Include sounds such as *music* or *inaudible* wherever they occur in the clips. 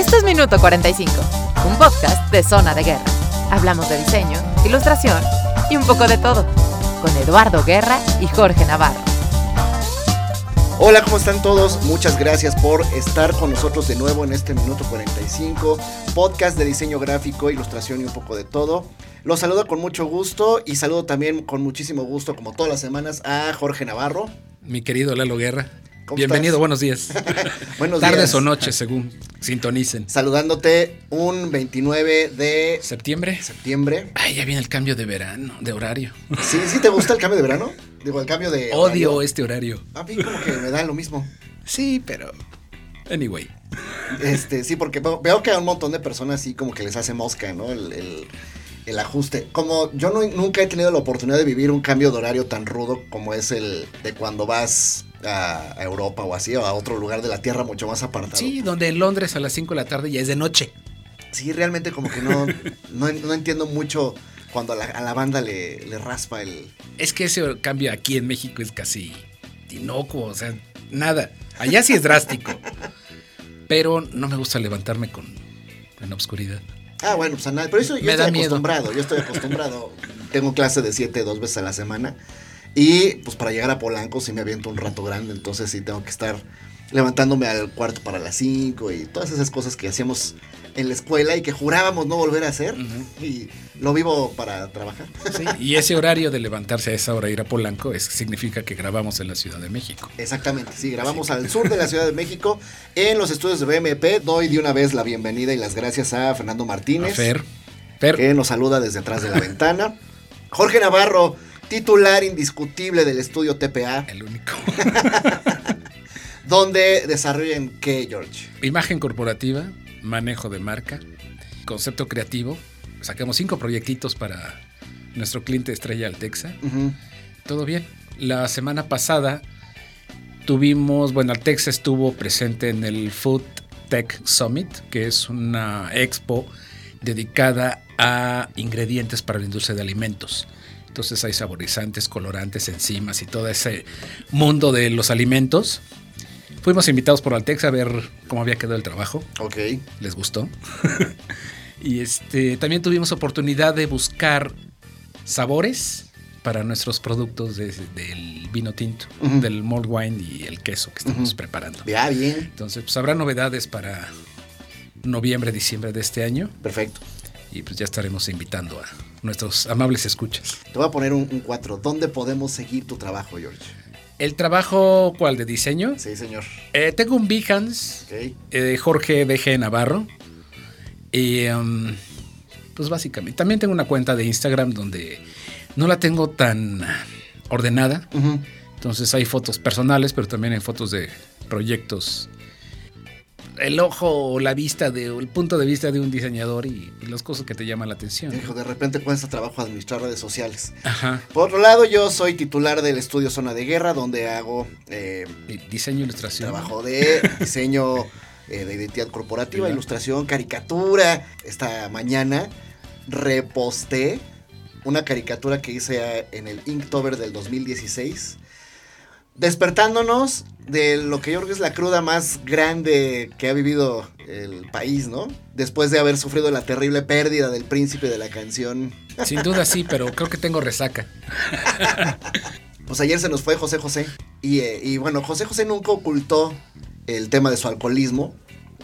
Esto es Minuto 45, un podcast de Zona de Guerra. Hablamos de diseño, ilustración y un poco de todo, con Eduardo Guerra y Jorge Navarro. Hola, ¿cómo están todos? Muchas gracias por estar con nosotros de nuevo en este Minuto 45, podcast de diseño gráfico, ilustración y un poco de todo. Los saludo con mucho gusto y saludo también con muchísimo gusto, como todas las semanas, a Jorge Navarro. Mi querido Lalo Guerra. ¿Cómo Bienvenido, estás? buenos días. *laughs* Buenos Tardes días. o noches, según sintonicen. Saludándote un 29 de ¿Septiembre? septiembre. Ay, ya viene el cambio de verano, de horario. ¿Sí, ¿Sí te gusta el cambio de verano? Digo, el cambio de... Odio horario. este horario. A mí como que me da lo mismo. Sí, pero. Anyway. Este, sí, porque veo, veo que a un montón de personas sí como que les hace mosca, ¿no? El, el- el ajuste. Como yo no- nunca he tenido la oportunidad de vivir un cambio de horario tan rudo como es el de cuando vas a, Europa o así, o a otro lugar de la Tierra mucho más apartado. Sí, donde en Londres a las 5 de la tarde ya es de noche. Sí, realmente como que no, no, no entiendo mucho cuando a la, a la banda le, le raspa el... Es que ese cambio aquí en México es casi inocuo, o sea, nada. Allá sí es drástico. Pero no me gusta levantarme con en la oscuridad. Ah, bueno, pues a nada, pero eso yo Me estoy miedo. acostumbrado, yo estoy acostumbrado. Tengo clase de 7 dos veces a la semana. Y pues para llegar a Polanco sí me aviento un rato grande, entonces sí tengo que estar levantándome al cuarto para las 5 y todas esas cosas que hacíamos en la escuela y que jurábamos no volver a hacer. Y lo vivo para trabajar. Sí, *laughs* y ese horario de levantarse a esa hora e ir a Polanco es, significa que grabamos en la Ciudad de México. Exactamente, sí, grabamos al sur de la Ciudad de México en los estudios de BMP. Doy de una vez la bienvenida y las gracias a Fernando A Martínez. Fer. Fer, que nos saluda desde atrás de la ventana. Jorge Navarro, titular indiscutible del estudio TPA, el único. *laughs* donde desarrollan qué, George. Imagen corporativa, manejo de marca, concepto creativo. Sacamos cinco proyectitos para nuestro cliente estrella Altexa. Todo bien. La semana pasada tuvimos, bueno, Altexa estuvo presente en el Food Tech Summit, que es una expo dedicada a ingredientes para la industria de alimentos. Entonces hay saborizantes, colorantes, enzimas y todo ese mundo de los alimentos. Fuimos invitados por Altexa a ver cómo había quedado el trabajo Ok. les gustó. *laughs* y este también tuvimos oportunidad de buscar sabores para nuestros productos de- del vino tinto, del malt wine y el queso que estamos preparando. Ya, bien. Entonces, pues habrá novedades para noviembre, diciembre de este año Perfecto. y pues ya estaremos invitando a nuestros amables escuchas. Te voy a poner un 4. ¿Dónde podemos seguir tu trabajo, George? El trabajo, ¿cuál? ¿De diseño? Sí, señor. Eh, tengo un Behance Ok. eh, Jorge DG Navarro. Y um, pues básicamente, también tengo una cuenta de Instagram donde no la tengo tan ordenada. Entonces hay fotos personales, pero también hay fotos de proyectos. El ojo o la vista, de, o el punto de vista de un diseñador y, y las cosas que te llaman la atención. Dijo, de repente cuesta trabajo administrar redes sociales. Ajá. Por otro lado, yo soy titular del estudio Zona de Guerra, donde hago eh, Diseño, ilustración. Trabajo de diseño eh, de identidad corporativa, ilustración, caricatura. Esta mañana reposté una caricatura que hice en el Inktober del 2016. Despertándonos de lo que yo creo que es la cruda más grande que ha vivido el país, ¿no? Después de haber sufrido la terrible pérdida del príncipe de la canción. *laughs* Sin duda sí, pero creo que tengo resaca. Pues ayer se nos fue José José. Y, eh, y bueno, José José nunca ocultó el tema de su alcoholismo.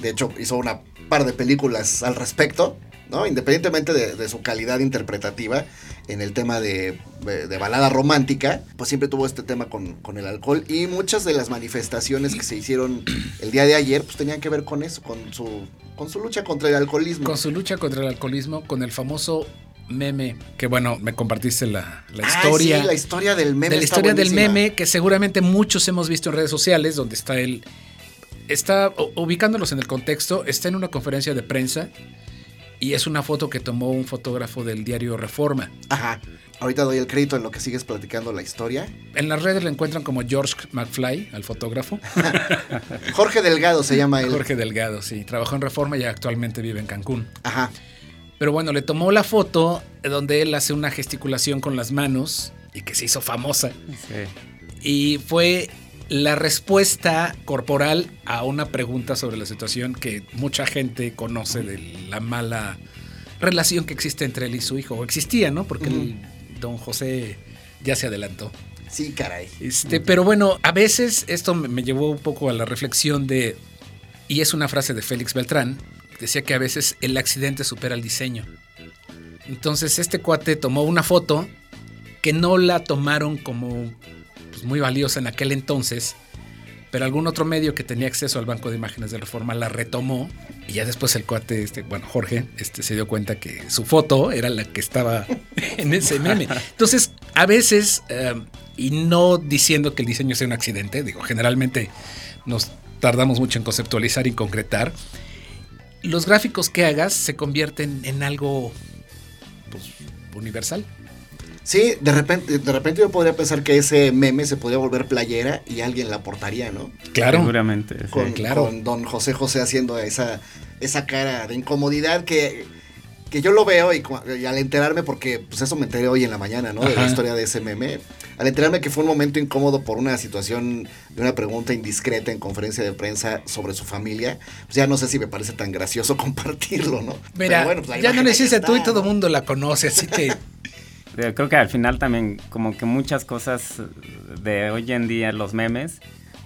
De hecho, hizo una par de películas al respecto, ¿no? Independientemente de, de su calidad interpretativa en el tema de, de- balada romántica, pues siempre tuvo este tema con, con el alcohol. Y muchas de las manifestaciones que se hicieron el día de ayer, pues tenían que ver con eso, con su, con su lucha contra el alcoholismo. Con su lucha contra el alcoholismo, con el famoso meme, que bueno, me compartiste la, la Ay, historia. sí, la historia del meme. de la historia del meme que seguramente muchos hemos visto en redes sociales, donde está él, está ubicándolos en el contexto, está en una conferencia de prensa y es una foto que tomó un fotógrafo del diario Reforma. Ajá. Ahorita doy el crédito en lo que sigues platicando la historia. En las redes lo encuentran como George McFly, al fotógrafo. *laughs* Jorge Delgado se llama él. Jorge Delgado, sí, trabajó en Reforma y actualmente vive en Cancún. Ajá. Pero bueno, le tomó la foto donde él hace una gesticulación con las manos y que se hizo famosa. Y fue la respuesta corporal a una pregunta sobre la situación que mucha gente conoce de la mala relación que existe entre él y su hijo. O existía, ¿no? Porque el don José ya se adelantó. Sí, caray. Este, pero bueno, a veces esto me, me llevó un poco a la reflexión de, y es una frase de Félix Beltrán, decía que a veces el accidente supera el diseño. Entonces este cuate tomó una foto que no la tomaron como pues, muy valiosa en aquel entonces, pero algún otro medio que tenía acceso al banco de imágenes de Reforma la retomó y ya después el cuate, este, bueno, Jorge, este, se dio cuenta que su foto era la que estaba *laughs* en ese meme. Entonces, a veces, eh, y no diciendo que el diseño sea un accidente, digo, generalmente nos tardamos mucho en conceptualizar y concretar, los gráficos que hagas se convierten en algo pues, universal. Sí, de repente, de repente yo podría pensar que ese meme se podría volver playera y alguien la portaría, ¿no? Claro. Seguramente. sí. Con, claro. con don José José haciendo esa, esa cara de incomodidad que, que yo lo veo y, al enterarme, porque pues eso me enteré hoy en la mañana, ¿no? De la historia de ese meme. Al enterarme que fue un momento incómodo por una situación de una pregunta indiscreta en conferencia de prensa sobre su familia, pues ya no sé si me parece tan gracioso *laughs* compartirlo, ¿no? Mira, Pero bueno, pues ya no está, tú y todo el mundo la conoce, así que Creo que al final también como que muchas cosas de hoy en día, los memes,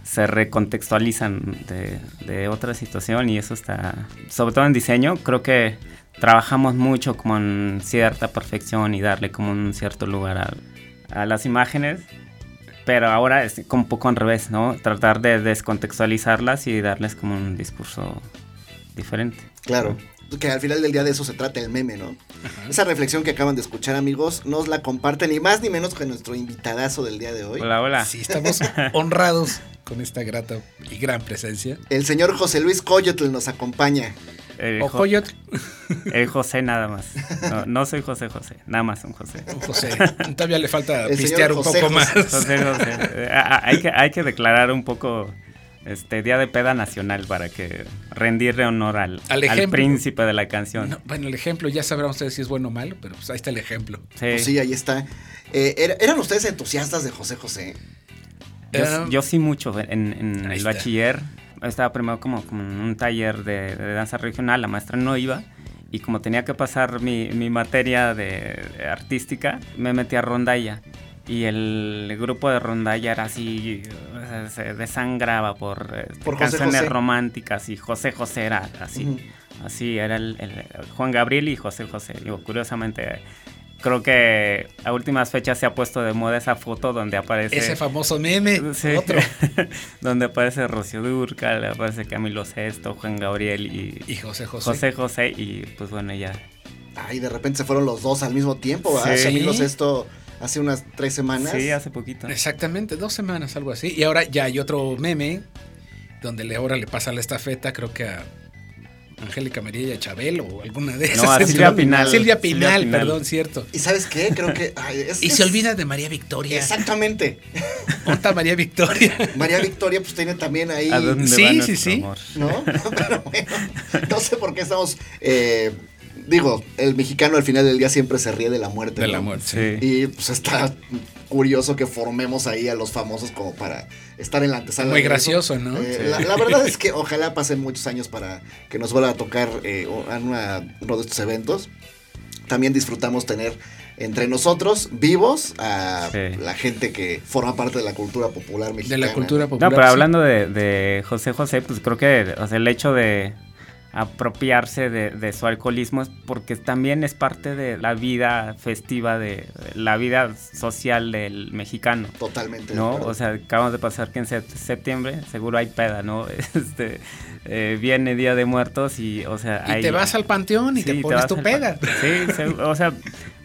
se recontextualizan de, otra situación y eso está, sobre todo en diseño, creo que trabajamos mucho con cierta perfección y darle como un cierto lugar a, a las imágenes, pero ahora es como un poco al revés, ¿no? Tratar de descontextualizarlas y darles como un discurso diferente. Claro. Que al final del día de eso se trata el meme, ¿no? Esa reflexión que acaban de escuchar, amigos, nos la comparten ni más ni menos que nuestro invitadazo del día de hoy. Hola, hola. sí estamos *laughs* honrados con esta grata y gran presencia. El señor José Luis Coyotl nos acompaña. El, O Jo- Coyot, el José nada más. No, *laughs* no soy José José, nada más un José. José, todavía le falta El pistear un José poco José. más. José José. Hay, que, hay que declarar un poco este día de peda nacional para que rendirle honor al, Al príncipe de la canción. No, bueno, el ejemplo ya sabrán ustedes si es bueno o malo, pero pues ahí está el ejemplo. Sí. Pues sí, ahí está. Eh, ¿era- ¿Eran ustedes entusiastas de José José? Yo, Eh, yo sí mucho en, el está. bachiller. Estaba primero como, como en un taller de, de danza regional, la maestra no iba. Y como tenía que pasar mi, mi materia de, de artística, me metí a rondalla. Y el grupo de rondalla era así, o sea, se desangraba por, este, Por José canciones José. románticas y José José era así. Así era el, el- Juan Gabriel y José José. Digo, curiosamente, creo que a últimas fechas se ha puesto de moda esa foto donde aparece... Ese famoso meme, Sí. otro. *laughs* donde aparece Rocío Durcal, aparece Camilo Sesto, Juan Gabriel y, Y José José. José José y pues bueno, ya. Ay, de repente se fueron los dos al mismo tiempo, ¿verdad? Sí. Amigos, esto hace unas tres semanas. Sí, hace poquito. Exactamente, dos semanas, algo así. Y ahora ya hay otro meme donde le, ahora le pasa la estafeta, creo que a Angélica María y a Chabelo o alguna de esas. No, a *laughs* Silvia Pinal. Silvia Pinal, Silvia Pinal. perdón, cierto. ¿Y sabes qué? Creo que... ay, es- Y es- se olvida de María Victoria. Exactamente. Ponta María Victoria. *laughs* María Victoria pues tiene también ahí... ¿A dónde Sí, va sí, sí. amor? ¿No? *laughs* Pero bueno, no sé por qué estamos... eh, digo, el mexicano al final del día siempre se ríe de la muerte. De ¿no? la muerte. Sí. Y pues está curioso que formemos ahí a los famosos como para estar en la antesala. Muy de gracioso, ¿no? Eh, Sí. la, la verdad *laughs* es que ojalá pasen muchos años para que nos vuelva a tocar eh, una- uno de estos eventos. También disfrutamos tener entre nosotros vivos a Sí. la gente que forma parte de la cultura popular De mexicana. la cultura popular. No, pero sí. hablando de, de José José, pues creo que o sea, el hecho de apropiarse de, de su alcoholismo es porque también es parte de la vida festiva, de la vida social del mexicano. Totalmente. ¿no? O sea, acabamos de pasar que en sep- septiembre seguro hay peda, ¿no? *laughs* Este, eh, viene Día de Muertos y, o sea, Y hay- te vas al panteón y Sí, te pones vas tu peda. Sí, se- o sea,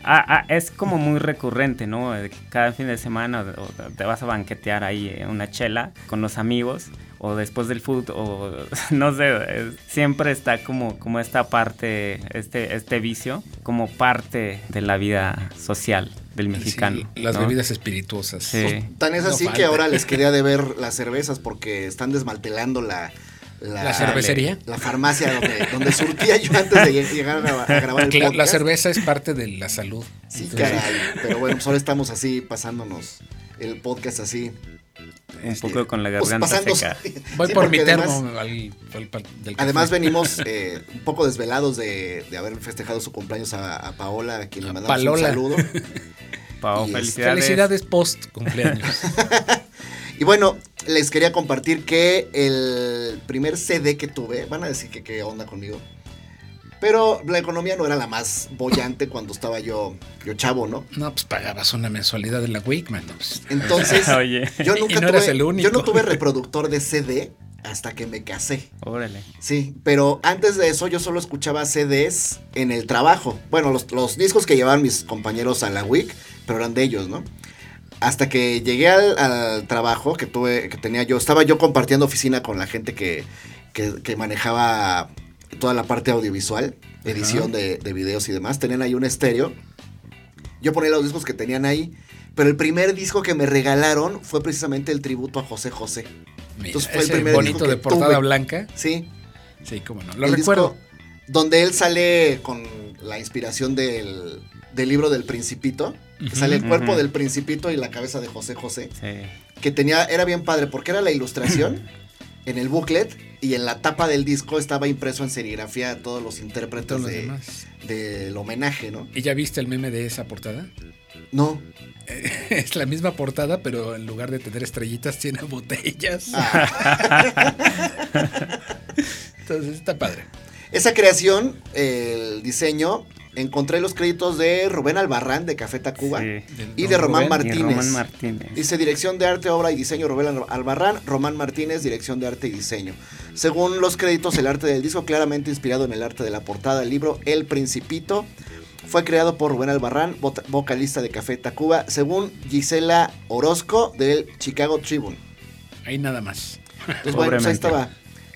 a- a- es como muy recurrente, ¿no? Eh, Cada fin de semana o te vas a banquetear ahí eh, una chela con los amigos o después del food o *laughs* no sé, siempre está como, como esta parte, este, este vicio, como parte de la vida social del mexicano. Sí, las ¿no? bebidas espirituosas. Sí. Tan es No así falta. que ahora les quería de ver *laughs* las cervezas porque están desmantelando la... ¿La cervecería? La farmacia donde, donde surtía yo antes de lleg- llegar a, graba- a grabar el La, la podcast. cerveza es parte de la salud. Sí, Entonces, caray. Pero bueno, pues ahora estamos así, pasándonos el podcast así. Un Este, poco con la pues, garganta pasando- seca. *laughs* Voy Sí, por mi termo además- al- al- al- del café. Además venimos *laughs* eh, un poco desvelados de, de haber festejado su cumpleaños a, a Paola, a quien le mandamos Palola. un saludo. *laughs* Este, felicidades. Felicidades post cumpleaños. Y bueno, les quería compartir que el primer CD que tuve, van a decir que qué onda conmigo, pero la economía no era la más bollante cuando estaba yo, yo chavo, ¿no? no, pues pagabas una mensualidad de la Wakeman. ¿no? Pues, *laughs* Entonces, *laughs* Oye, yo Y nunca no eras tuve, el único. yo no tuve reproductor de CD hasta que me casé. órale. Sí, pero antes de eso yo solo escuchaba CDs en el trabajo. Bueno, los, los discos que llevaban mis compañeros a la WIC, pero eran de ellos, ¿no? Hasta que llegué al, al trabajo que tuve, que tenía yo, estaba yo compartiendo oficina con la gente que, que, que manejaba toda la parte audiovisual, edición de, de videos y demás. Tenían ahí un estéreo. Yo ponía los discos que tenían ahí, pero el primer disco que me regalaron fue precisamente el tributo a José José. mira, Entonces fue el primer bonito disco que de portada tuve. blanca. Sí, Sí, cómo no. Lo el recuerdo. disco donde él sale con la inspiración del, del libro del Principito. que. Sale el cuerpo del Principito y la cabeza de José José. Sí. Que tenía, era bien padre porque era la ilustración *clears throat* en el booklet y en la tapa del disco estaba impreso en serigrafía todos los intérpretes Todos los de- demás. del homenaje, ¿no? ¿Y ya viste el meme de esa portada? No. *laughs* Es la misma portada, pero en lugar de tener estrellitas, tiene botellas. Ah, *laughs* Entonces está padre. esa creación, el diseño, encontré los créditos de Rubén Albarrán de Café Tacuba Sí. Y de Román Rubén. Martínez. Román Martínez. Dice dirección de arte, obra y diseño Rubén Al- Albarrán, Román Martínez, dirección de arte y diseño. Según los créditos, el arte del disco, claramente inspirado en el arte de la portada del libro El Principito, fue creado por Rubén Albarrán, vocalista de Café Tacuba, según Gisela Orozco del Chicago Tribune. Ahí nada más. Entonces, bueno, pues ahí estaba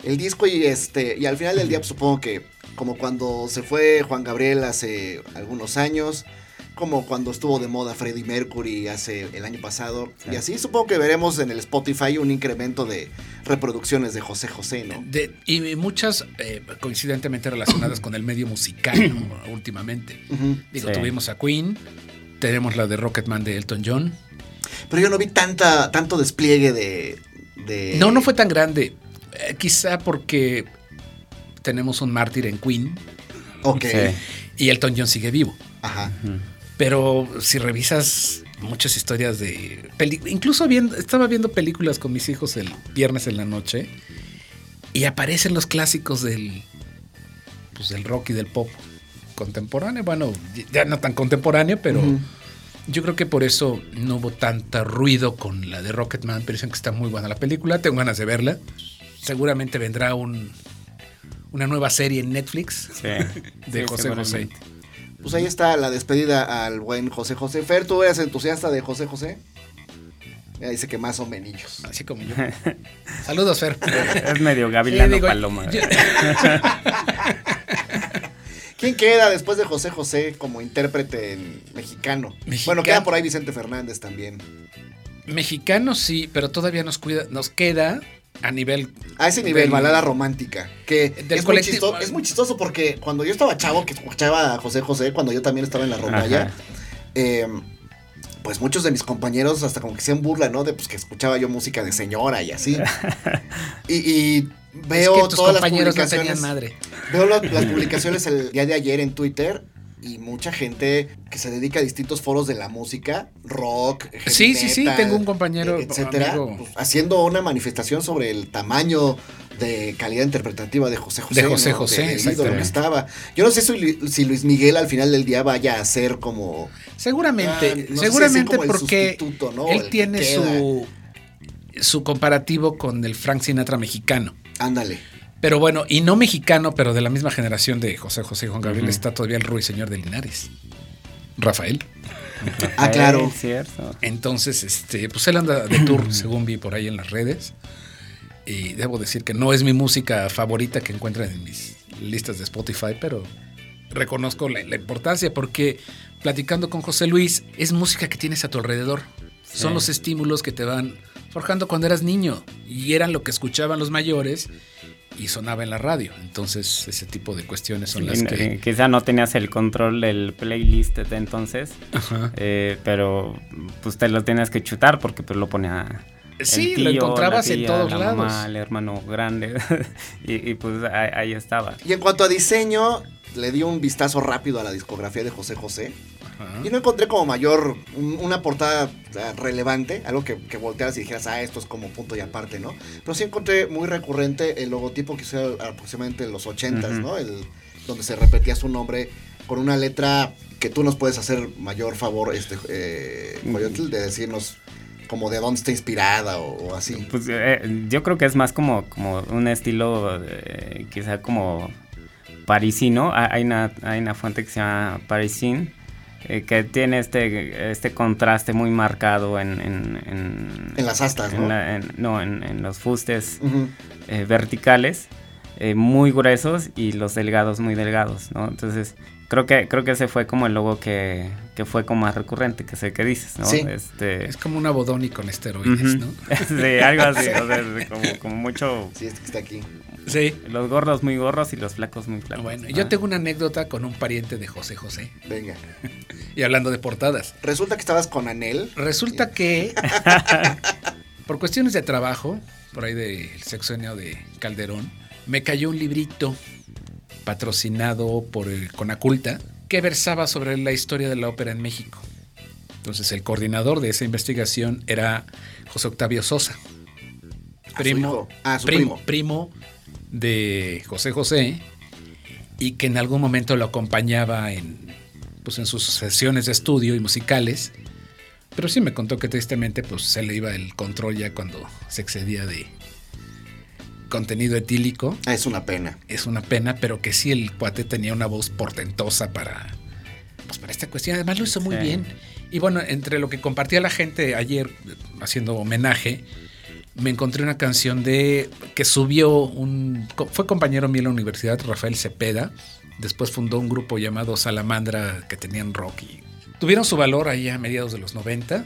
el disco y este y al final del día pues, supongo que como cuando se fue Juan Gabriel hace algunos años, como cuando estuvo de moda Freddie Mercury hace el año pasado y Sí. así supongo que veremos en el Spotify un incremento de reproducciones de José José, ¿no? De- y muchas eh, coincidentemente relacionadas con el medio musical ¿no? *clears throat* últimamente. Digo, Sí. tuvimos a Queen, tenemos la de Rocketman de Elton John. Pero yo no vi tanta tanto despliegue de, de- No, no fue tan grande. Eh, quizá porque tenemos un mártir en Queen Ok. Sí. y Elton John sigue vivo. Ajá. Pero si revisas muchas historias de... incluso viendo, estaba viendo películas con mis hijos el viernes en la noche y aparecen los clásicos del, pues, del rock y del pop contemporáneo. Bueno, ya no tan contemporáneo, pero yo creo que por eso no hubo tanta ruido con la de Rocketman, pero dicen que está muy buena la película, tengo ganas de verla. Seguramente vendrá un, una nueva serie en Netflix Sí. *laughs* de Sí, José José. Pues ahí está la despedida al buen José José. Fer, ¿tú eres entusiasta de José José? Ya dice que más o menos. Así como yo. *laughs* Saludos, Fer. Es *laughs* medio gavilano Sí, digo, paloma. yo- ¿Quién queda después de José José como intérprete en mexicano? Mexicano. Bueno, queda por ahí Vicente Fernández también. Mexicano sí, pero todavía nos cuida, nos queda a nivel A ese nivel, Del- balada romántica. Que Del es, muy colectivo. chisto- es muy chistoso porque cuando yo estaba chavo, que escuchaba a José José, cuando yo también estaba en la rondalla, eh, pues muchos de mis compañeros hasta como que hacían burla, ¿no? De pues que escuchaba yo música de señora y así. *laughs* y, y veo es que tus todas las compañeros no publicaciones. tenían madre. Veo la- las publicaciones el día de ayer en Twitter y mucha gente que se dedica a distintos foros de la música, rock, Sí, sí, sí, tengo un compañero, eh, etcétera, pues, haciendo una manifestación sobre el tamaño de calidad interpretativa de José José. De José ¿no? José, ídolo exactamente. que estaba. Yo no sé si, Luis Miguel al final del día vaya a ser como Seguramente, Ah, no sé si seguramente porque él tiene su su comparativo con el Frank Sinatra mexicano. ándale. Pero bueno, y no mexicano, pero de la misma generación de José José y Juan Gabriel está todavía el ruiseñor de Linares. Rafael. Ah, claro. Es cierto. Entonces, este, pues él anda de tour, *clears throat* según vi por ahí en las redes. Y debo decir que no es mi música favorita que encuentran en mis listas de Spotify, pero reconozco la, la importancia porque platicando con José Luis, es música que tienes a tu alrededor. Son los estímulos que te van forjando cuando eras niño y eran lo que escuchaban los mayores y sonaba en la radio. Entonces, ese tipo de cuestiones son las que... y Quizá no tenías el control del playlist de entonces, Ajá. eh, pero pues te lo tenías que chutar porque pues lo ponía Sí, el lo encontrabas la en todos la lados. mamá, el hermano grande. *laughs* y, y, pues ahí, ahí estaba. Y en cuanto a diseño, le di un vistazo rápido a la discografía de José José. Ajá. Y no encontré como mayor un- una portada relevante, algo que, que voltearas y dijeras, ah, esto es como punto y aparte, ¿no? Pero sí encontré muy recurrente el logotipo que hizo aproximadamente en los 80s, Ujú. ¿no? El, donde se repetía su nombre con una letra que tú nos puedes hacer mayor favor, este, eh, Coyotl, de decirnos como de dónde está inspirada o, o así. Pues eh, yo creo que es más como, como un estilo eh, quizá como parisino. Ha- Hay una, hay una fuente que se llama Parisine eh, que tiene este, este contraste muy marcado en... En, en- En las astas, en ¿no? la- en- no, en, en los fustes eh, verticales eh, muy gruesos y los delgados muy delgados, ¿no? Entonces creo que creo que ese fue como el logo que, que fue como más recurrente, que sé que dices, ¿no? Sí. Este, Es como una bodoni con esteroides. ¿no? *laughs* sí, algo así, *laughs* o sea, como, como mucho Sí, este que está aquí. Sí. los gordos muy gordos y los flacos muy flacos. Bueno, ¿no? yo tengo una anécdota con un pariente de José José. Venga. *laughs* Y hablando de portadas. Resulta que estabas con Anel. Resulta que, *laughs* por cuestiones de trabajo, por ahí del sexenio de Calderón, me cayó un librito patrocinado por el Conaculta que versaba sobre la historia de la ópera en México. Entonces el coordinador de esa investigación era José Octavio Sosa, A su primo, hijo. Ah, su primo, primo. primo de José José y que en algún momento lo acompañaba en, pues, en sus sesiones de estudio y musicales. Pero sí me contó que tristemente pues, se le iba el control ya cuando se excedía de contenido etílico. Ah, es una pena. Es una pena, pero que sí el cuate tenía una voz portentosa para, pues, para esta cuestión. Además lo hizo muy Sí. bien. Y bueno, entre lo que compartía la gente ayer haciendo homenaje, me encontré una canción de que subió un fue compañero mío en la universidad Rafael Cepeda. Después fundó un grupo llamado Salamandra que tenían rock y tuvieron su valor ahí a mediados de los 90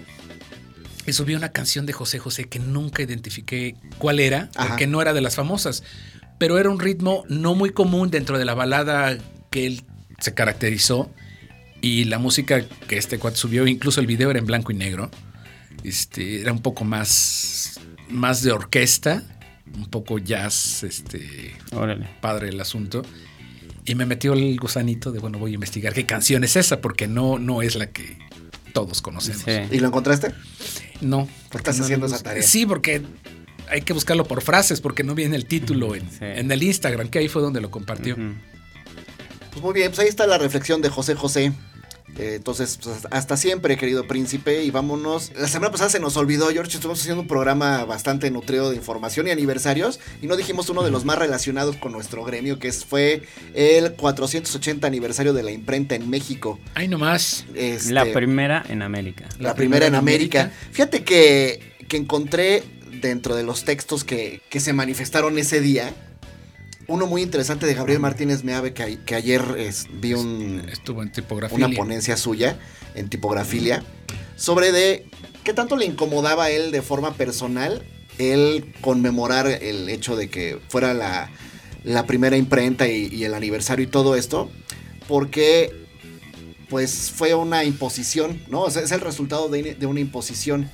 y subió una canción de José José que nunca identifiqué cuál era Ajá. porque no era de las famosas pero era un ritmo no muy común dentro de la balada que él se caracterizó. Y la música que este cuate subió incluso el video era en blanco y negro. Este, era un poco más, más de orquesta, un poco jazz, este, Órale. padre el asunto. Y me metió el gusanito de, bueno, voy a investigar qué canción es esa, porque no, no es la que todos conocemos. Sí. ¿Y lo encontraste? No. Porque estás no haciendo esa tarea. Sí, porque hay que buscarlo por frases, porque no viene el título en, Sí. en el Instagram, que ahí fue donde lo compartió. Pues muy bien, pues ahí está la reflexión de José José. Eh, entonces, pues, hasta siempre, querido príncipe, y vámonos. La semana pasada se nos olvidó, George, estuvimos haciendo un programa bastante nutrido de información y aniversarios, y no dijimos uno de los más relacionados con nuestro gremio, que es, fue el 480 aniversario de la imprenta en México. Ay, nomás. Este, La primera en América. la primera en América. Fíjate que, que encontré dentro de los textos que, que se manifestaron ese día, uno muy interesante de Gabriel Martínez Meave, que, que ayer es- vi un, Estuvo en tipografía. una ponencia suya en tipografilia sobre de qué tanto le incomodaba a él de forma personal el conmemorar el hecho de que fuera la, la primera imprenta y, y el aniversario y todo esto, porque pues fue una imposición, ¿no? O sea, es el resultado de, de una imposición.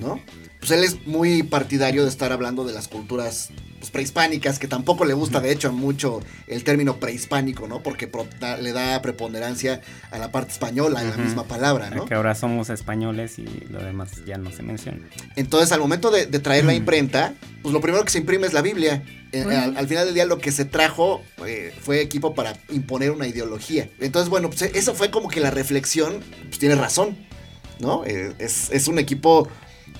¿no? Pues él es muy partidario de estar hablando de las culturas pues, prehispánicas, que tampoco le gusta de hecho mucho el término prehispánico, ¿no? Porque pro- da- le da preponderancia a la parte española, en la misma palabra, ¿no? Que ahora somos españoles y lo demás ya no se menciona. Entonces, al momento de, de traer la imprenta, pues lo primero que se imprime es la Biblia. Eh, Bueno. al, al final del día lo que se trajo eh, fue equipo para imponer una ideología. Entonces, bueno, pues eso fue como que la reflexión, pues tiene razón, ¿no? Eh, es, es un equipo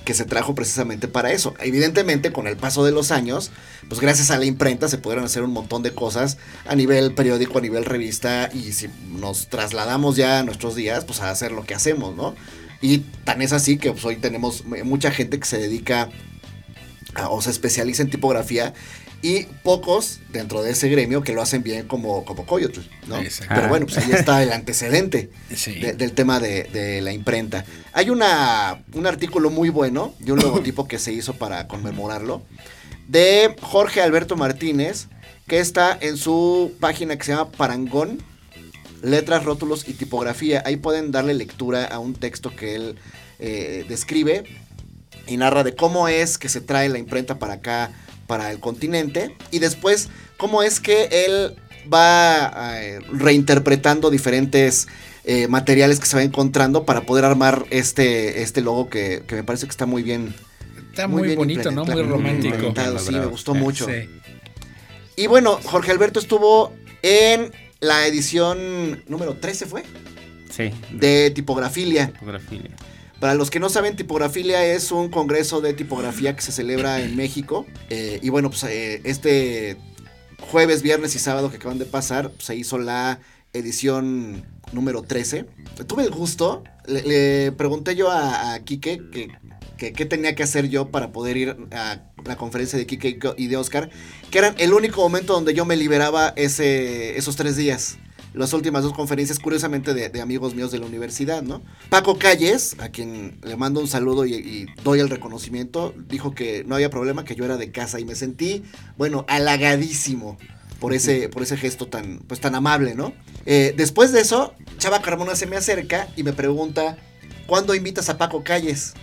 que se trajo precisamente para eso. Evidentemente, con el paso de los años, pues gracias a la imprenta se pudieron hacer un montón de cosas a nivel periódico, a nivel revista, y si nos trasladamos ya a nuestros días, pues a hacer lo que hacemos, ¿no? Y tan es así que pues, hoy tenemos eh, mucha gente que se dedica o se especializa en tipografía y pocos dentro de ese gremio que lo hacen bien como, como Coyotl, ¿no? Exacto. Pero bueno, pues ahí está el antecedente Sí. de- del tema de, de la imprenta. Hay una, un artículo muy bueno de un logotipo que se hizo para conmemorarlo de Jorge Alberto Martínez que está en su página que se llama Parangón, Letras, Rótulos y Tipografía. Ahí pueden darle lectura a un texto que él eh, describe y narra de cómo es que se trae la imprenta para acá, para el continente, y después cómo es que él va eh, reinterpretando diferentes eh, materiales que se va encontrando para poder armar este, este logo que, que me parece que está muy bien. Está muy, bonito, ¿no? Muy romántico. sí, me gustó Eh, mucho. sí. Y bueno, Jorge Alberto estuvo en la edición número 13, ¿fue? Sí, De Tipografilia. tipografilia. Para los que no saben, Tipografilia es un congreso de tipografía que se celebra en México. Eh, y bueno, pues eh, este jueves, viernes y sábado que acaban de pasar, pues, se hizo la edición número 13. Tuve el gusto, le, pregunté yo a, a Quique que, qué tenía que hacer yo para poder ir a la conferencia de Quique y de Oscar, que eran el único momento donde yo me liberaba esos tres días. Las últimas dos conferencias, curiosamente, de, de amigos míos de la universidad, ¿no? Paco Calles, a quien le mando un saludo y, y doy el reconocimiento, dijo que no había problema, que yo era de casa y me sentí, bueno, halagadísimo por ese, por ese gesto tan, pues, tan amable, ¿no? Eh, después de eso, Chava Carmona se me acerca y me pregunta, ¿cuándo invitas a Paco Calles?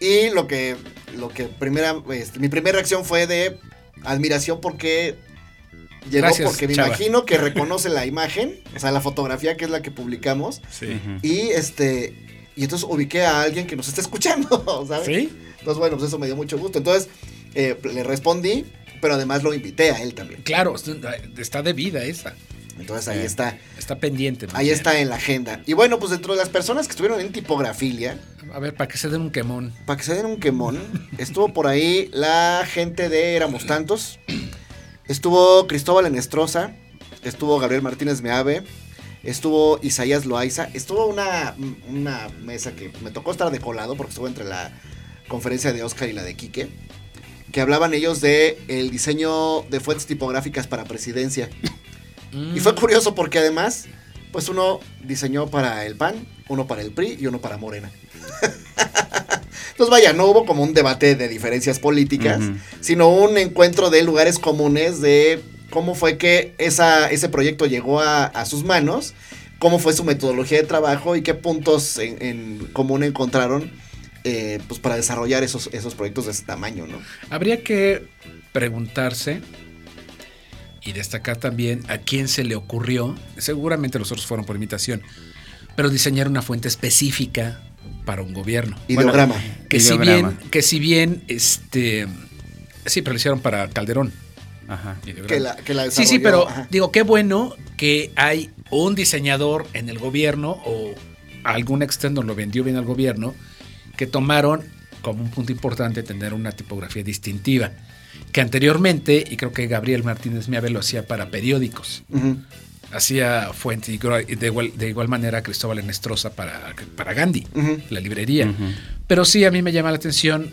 Y lo que, lo que primera, este, mi primera reacción fue de admiración porque llegó Gracias, porque me Chava. imagino que reconoce la imagen, o sea, la fotografía que es la que publicamos Sí. Y este y entonces ubiqué a alguien que nos está escuchando, *laughs* ¿sabes? ¿Sí? Entonces, bueno, pues eso me dio mucho gusto. Entonces, eh, le respondí, pero además lo invité a él también. Claro, está de vida esa. Entonces ahí Sí. está, Está pendiente. ahí bien. está en la agenda. Y bueno, pues dentro de las personas que estuvieron en tipografilia, A ver, para que se den un quemón. para que se den un quemón, estuvo por ahí la gente de Éramos Tantos, estuvo Cristóbal Enestrosa, estuvo Gabriel Martínez Meave, estuvo Isaías Loaiza, estuvo una, una mesa que me tocó estar de colado porque estuvo entre la conferencia de Oscar y la de Quique, que hablaban ellos de el diseño de fuentes tipográficas para presidencia. Y fue curioso porque además, pues uno diseñó para el PAN, uno para el PRI y uno para Morena. *laughs* Entonces vaya, no hubo como un debate de diferencias políticas, sino un encuentro de lugares comunes de cómo fue que esa, ese proyecto llegó a, a sus manos, cómo fue su metodología de trabajo y qué puntos en, en común encontraron eh, pues para desarrollar esos, esos proyectos de ese tamaño, ¿no? Habría que preguntarse y destacar también a quién se le ocurrió, seguramente los otros fueron por imitación, pero diseñar una fuente específica para un gobierno. Ideograma. Que si bien, que si bien, este, sí, pero lo hicieron para Calderón. Ajá. que la, que la Sí, sí, pero ajá. digo, qué bueno que hay un diseñador en el gobierno o algún externo lo vendió bien al gobierno que tomaron como un punto importante tener una tipografía distintiva. Que anteriormente, y creo que Gabriel Martínez Miave lo hacía para periódicos, hacía fuente y de igual, de igual manera Cristóbal Enestrosa para, para Gandhi, la librería. Pero sí, a mí me llama la atención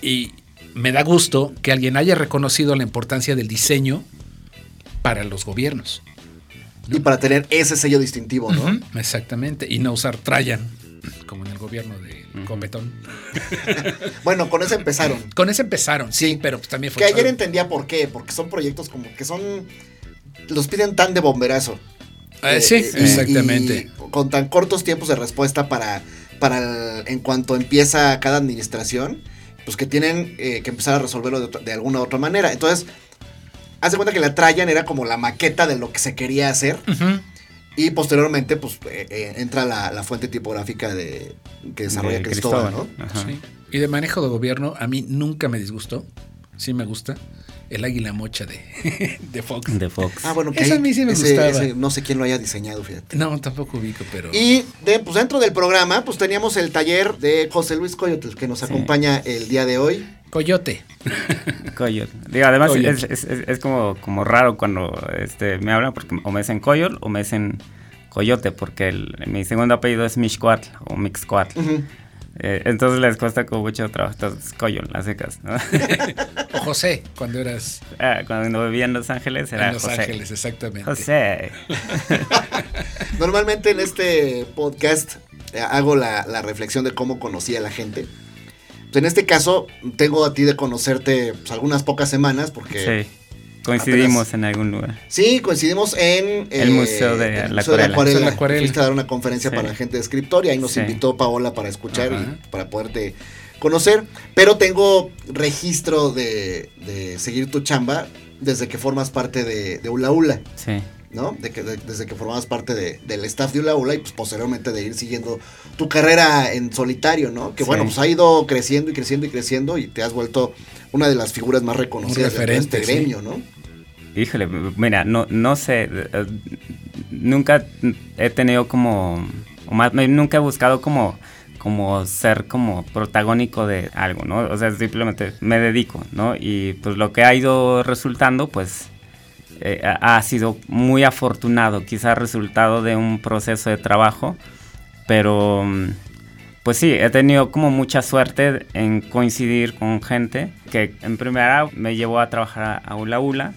y me da gusto que alguien haya reconocido la importancia del diseño para los gobiernos. Y para tener ese sello distintivo, ¿no? Exactamente. Y no usar Trajan, como en el gobierno de Ujú. Cometón. *laughs* Bueno, con eso empezaron. *laughs* Con ese empezaron, sí, Sí. pero pues también fue. Que ayer entendía por qué, porque son proyectos como que son. Los piden tan de bomberazo. Eh, Eh, sí, y- exactamente. y con tan cortos tiempos de respuesta para, para el- en cuanto empieza cada administración, pues que tienen eh, que empezar a resolverlo de, otra- de alguna otra manera. Entonces, haz de cuenta que la Trajan era como la maqueta de lo que se quería hacer. Ujú. Y posteriormente, pues eh, eh, entra la, la fuente tipográfica de, que desarrolla De Cristóbal, ¿no? Ajá. Sí. Y de manejo de gobierno, a mí nunca me disgustó. Sí me gusta. El águila mocha de, *laughs* de Fox. De Fox. Ah, bueno, que Eso ahí- a mí sí me ese- gustaba. ese no sé quién lo haya diseñado, fíjate. No, tampoco ubico, pero. Y de, pues dentro del programa, pues teníamos el taller de José Luis Coyotl, que nos Sí. acompaña el día de hoy. Coyote. *laughs* Coyol. Digo, además Coyol. es, es- es- es como, como raro cuando este, me hablan porque o me dicen Coyol o me dicen Coyote, porque el- mi segundo apellido es Mixcoatl o Mixcoatl. Ujú. Eh, entonces les cuesta como mucho trabajo. Entonces, Coyol, las secas. ¿no? *laughs* O José, cuando eras Ah, Cuando vivía en Los Ángeles era en Los José. Ángeles, exactamente. José. *laughs* Normalmente en este podcast eh, hago la, la reflexión de cómo conocí a la gente. Pues en este caso, tengo a ti de conocerte pues, algunas pocas semanas, porque Sí. Coincidimos apenas- en algún lugar. sí, coincidimos en eh, El Museo de el la Museo Acuarela. Museo de la Acuarela. Fuiste a dar una conferencia Sí. para la gente de escritor y ahí nos Sí. invitó Paola para escuchar Ajá. y para poderte conocer, pero tengo registro de, de seguir tu chamba desde que formas parte de, de Ula Ula. Sí. ¿No? De que, de- desde que formabas parte de- del staff de Ula Ula y pues posteriormente de ir siguiendo tu carrera en solitario, ¿no? Que Sí. bueno, pues ha ido creciendo y creciendo y creciendo y te has vuelto una de las figuras más reconocidas de este sí. gremio, ¿no? Híjole, mira, no, no sé, eh, nunca he tenido como, o más, nunca he buscado como, como ser como protagónico de algo, ¿no? O sea, simplemente me dedico, ¿no? Y pues lo que ha ido resultando, pues eh, ha sido muy afortunado, quizás resultado de un proceso de trabajo, pero mm, pues sí, he tenido como mucha suerte en coincidir con gente que en primera me llevó a trabajar a Ula Ula,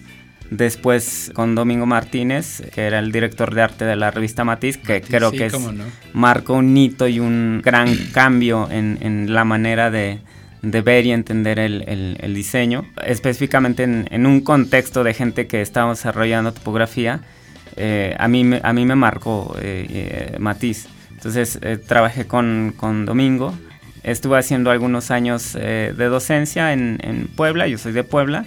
después con Domingo Martínez, que era el director de arte de la revista Matiz, que creo Sí, que es, no. marcó un hito y un gran cambio en, en la manera de, de ver y entender el, el- diseño, específicamente en, en un contexto de gente que estaba desarrollando topografía. eh, a, mí, a mí me marcó eh, eh, Matiz. Entonces eh, trabajé con, con Domingo, estuve haciendo algunos años de docencia en, en Puebla, yo soy de Puebla,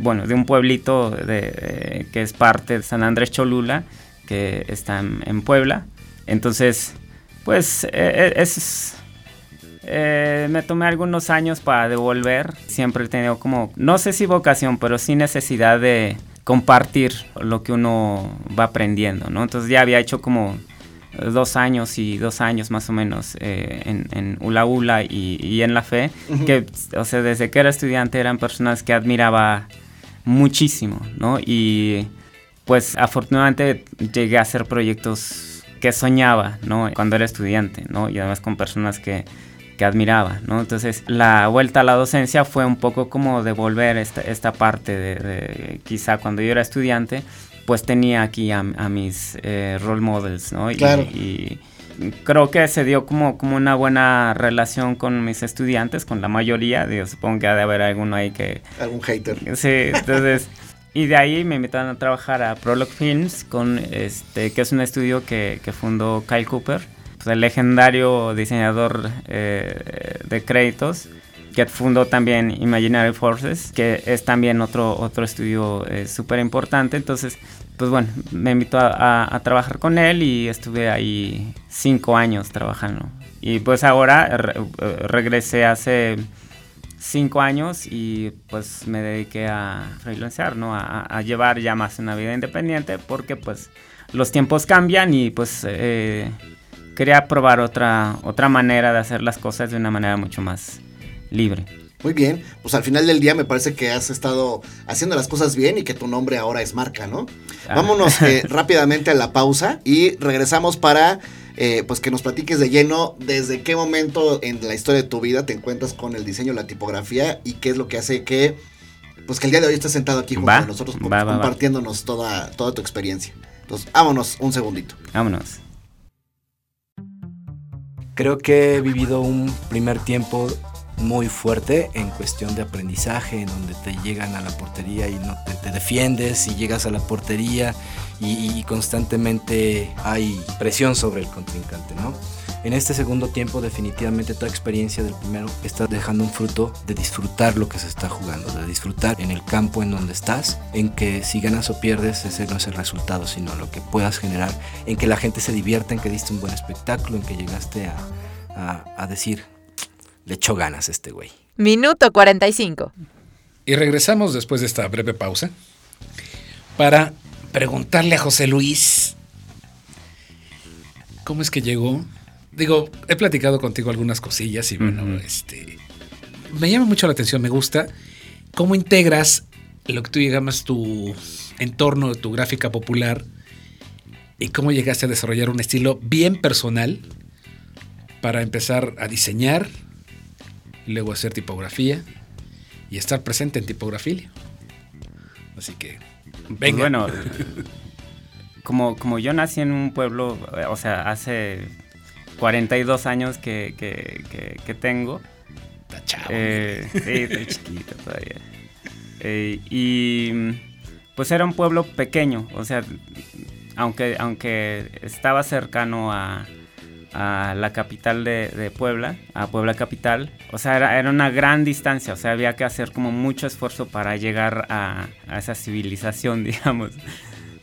bueno, de un pueblito de, que es parte de San Andrés Cholula, que está en, en Puebla. Entonces, pues es... eh, me tomé algunos años para devolver. Siempre he tenido como, no sé si vocación, pero sí necesidad de compartir lo que uno va aprendiendo, ¿no? Entonces ya había hecho como dos años y dos años más o menos eh, en, en Ula Ula y, y en La Fe, que, o sea, desde que era estudiante eran personas que admiraba muchísimo, ¿no? Y pues afortunadamente llegué a hacer proyectos que soñaba, ¿no? Cuando era estudiante, ¿no? Y además con personas que, que admiraba, ¿no? Entonces la vuelta a la docencia fue un poco como devolver esta, esta parte de, de quizá cuando yo era estudiante, pues tenía aquí a, a mis eh, role models, ¿no? Y- Claro. y creo que se dio como, como una buena relación con mis estudiantes, con la mayoría, digo, supongo que ha de haber alguno ahí que, Algún hater. Sí, entonces. Y de ahí me invitaron a trabajar a Prologue Films, con este, que es un estudio que, que fundó Kyle Cooper, pues, el legendario diseñador eh, de créditos, que fundó también Imaginary Forces, que es también otro, otro estudio eh, súper importante. Entonces, pues bueno, me invitó a, trabajar con él y estuve ahí cinco años trabajando. Y pues ahora eh, regresé hace cinco años y pues me dediqué a freelancear, ¿no? A, a llevar ya más una vida independiente porque pues los tiempos cambian y pues eh, quería probar otra, otra manera de hacer las cosas de una manera mucho más libre. Muy bien, pues al final del día me parece que has estado haciendo las cosas bien y que tu nombre ahora es marca, ¿no? Ah. Vámonos eh, *laughs* rápidamente a la pausa y regresamos para eh, pues que nos platiques de lleno desde qué momento en la historia de tu vida te encuentras con el diseño, la tipografía y qué es lo que hace que pues que el día de hoy estés sentado aquí junto Va, a nosotros va, va. compartiéndonos toda, toda tu experiencia. Entonces, vámonos un segundito. Vámonos. Creo que he vivido un primer tiempo muy fuerte en cuestión de aprendizaje, en donde te llegan a la portería y no te, te defiendes y llegas a la portería y, y constantemente hay presión sobre el contrincante, ¿no? En este segundo tiempo definitivamente toda experiencia del primero está dejando un fruto de disfrutar lo que se está jugando, de disfrutar en el campo en donde estás, en que si ganas o pierdes ese no es el resultado, sino lo que puedas generar, en que la gente se divierta, en que diste un buen espectáculo, en que llegaste a, a- a decir, le echó ganas este güey. Minuto 45. Y regresamos después de esta breve pausa para preguntarle a José Luis cómo es que llegó. Digo, he platicado contigo algunas cosillas y bueno, este me llama mucho la atención, me gusta cómo integras lo que tú llamas tu entorno, tu gráfica popular y cómo llegaste a desarrollar un estilo bien personal para empezar a diseñar, y luego hacer tipografía y estar presente en tipografía. Así que, venga. bueno, como, como yo nací en un pueblo, eh, o sea, hace 42 años que, que- que- que tengo, Está chavo. Eh, sí, estoy *laughs* chiquito todavía. Eh, y pues era un pueblo pequeño, o sea, aunque, aunque estaba cercano a, a la capital de, Puebla, a Puebla capital. O sea, era, era, una gran distancia, o sea, había que hacer como mucho esfuerzo para llegar a, a esa civilización, *laughs* digamos.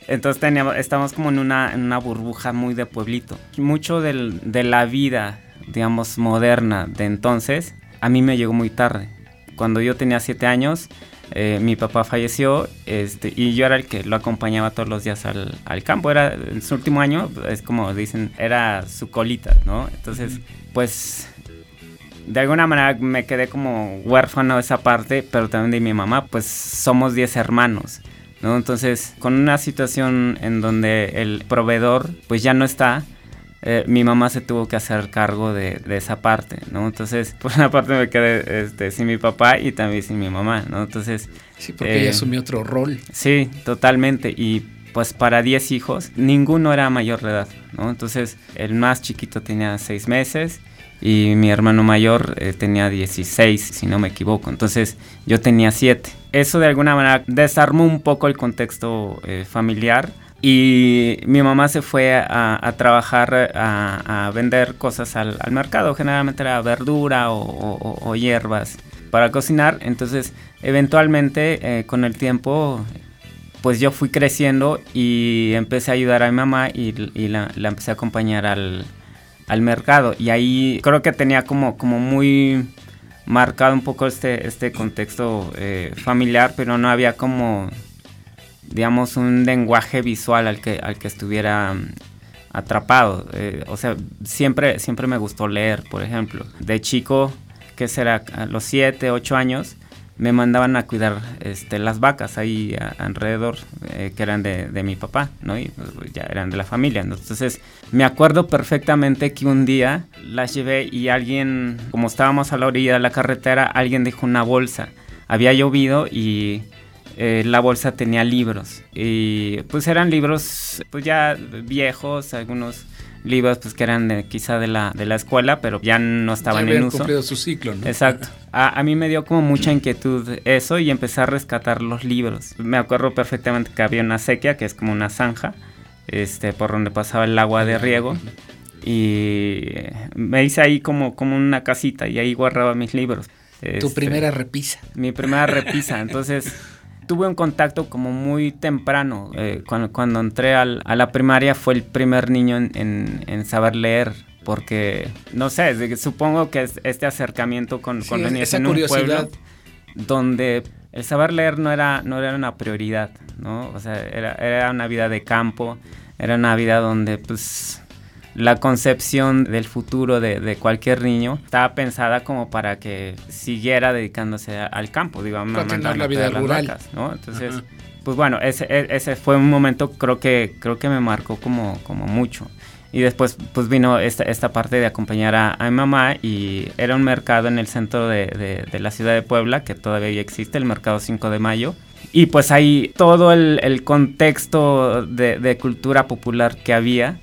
Entonces teníamos, estábamos como en una, en una burbuja muy de pueblito. Mucho del, de la vida, digamos, moderna de entonces, a mí me llegó muy tarde. Cuando yo tenía siete años, eh, mi papá falleció este, y yo era el que lo acompañaba todos los días al, al, campo. Era en su último año, es como dicen, era su colita, ¿no? Entonces, pues de alguna manera me quedé como huérfano de esa parte, pero también de mi mamá, pues somos 10 hermanos. ¿no? Entonces, con una situación en donde el proveedor pues ya no está, eh, mi mamá se tuvo que hacer cargo de, esa parte, ¿no? Entonces, *laughs* por una parte me quedé este, sin mi papá y también sin mi mamá, ¿no? Entonces... Sí, porque ella eh, asumió otro rol. Sí, totalmente. Y pues para 10 hijos, ninguno era mayor de edad, ¿no? Entonces, el más chiquito tenía 6 meses y mi hermano mayor eh, tenía 16, si no me equivoco. Entonces, yo tenía 7. Eso de alguna manera desarmó un poco el contexto familiar y mi mamá se fue a, trabajar, a, vender cosas al, mercado. Generalmente era verdura o, hierbas para cocinar. Entonces, eventualmente, eh, con el tiempo, pues yo fui creciendo y empecé a ayudar a mi mamá y, la, empecé a acompañar al, mercado. Y ahí creo que tenía como, como muy marcado un poco este, este contexto eh, familiar, pero no había como digamos, un lenguaje visual al que, al que estuviera mm, atrapado. Eh, o sea, siempre, siempre me gustó leer, por ejemplo. De chico, que será a los 7, 8 años, me mandaban a cuidar este, las vacas ahí alrededor, eh, que eran de, de, mi papá, ¿no? Y pues, ya eran de la familia. Entonces, me acuerdo perfectamente que un día las llevé y alguien, como estábamos a la orilla de la carretera, alguien dejó una bolsa. Había llovido y eh, la bolsa tenía libros y pues eran libros pues ya viejos, algunos libros pues que eran quizá de la, de la escuela, pero ya no estaban en uso. cumplido su ciclo, ¿no? Exacto. *laughs* A, a, mí me dio como mucha inquietud eso y empecé a rescatar los libros. Me acuerdo perfectamente que había una sequía, que es como una zanja, este, por donde pasaba el agua de riego. Y me hice ahí como, como una casita y ahí guardaba mis libros. Tu este, primera repisa. Mi primera repisa. Entonces tuve un contacto como muy temprano. Eh, cuando, cuando, entré al, a la primaria fue el primer niño en, en, saber leer. Porque, no sé, supongo que es este acercamiento con, con los niños en un pueblo donde el saber leer no era, no era una prioridad, ¿no? O sea, era, era una vida de campo, era una vida donde, pues, la concepción del futuro de, cualquier niño estaba pensada como para que siguiera dedicándose al campo, digamos, a la vida rural. Vacas, ¿no? Entonces, pues bueno, ese, e, ese, fue un momento creo que creo que me marcó como, como mucho. Y después pues vino esta, esta parte de acompañar a, mi mamá y era un mercado en el centro de, de, la ciudad de Puebla, que todavía existe, el mercado 5 de mayo. Y pues ahí todo el, el contexto de, de cultura popular que había,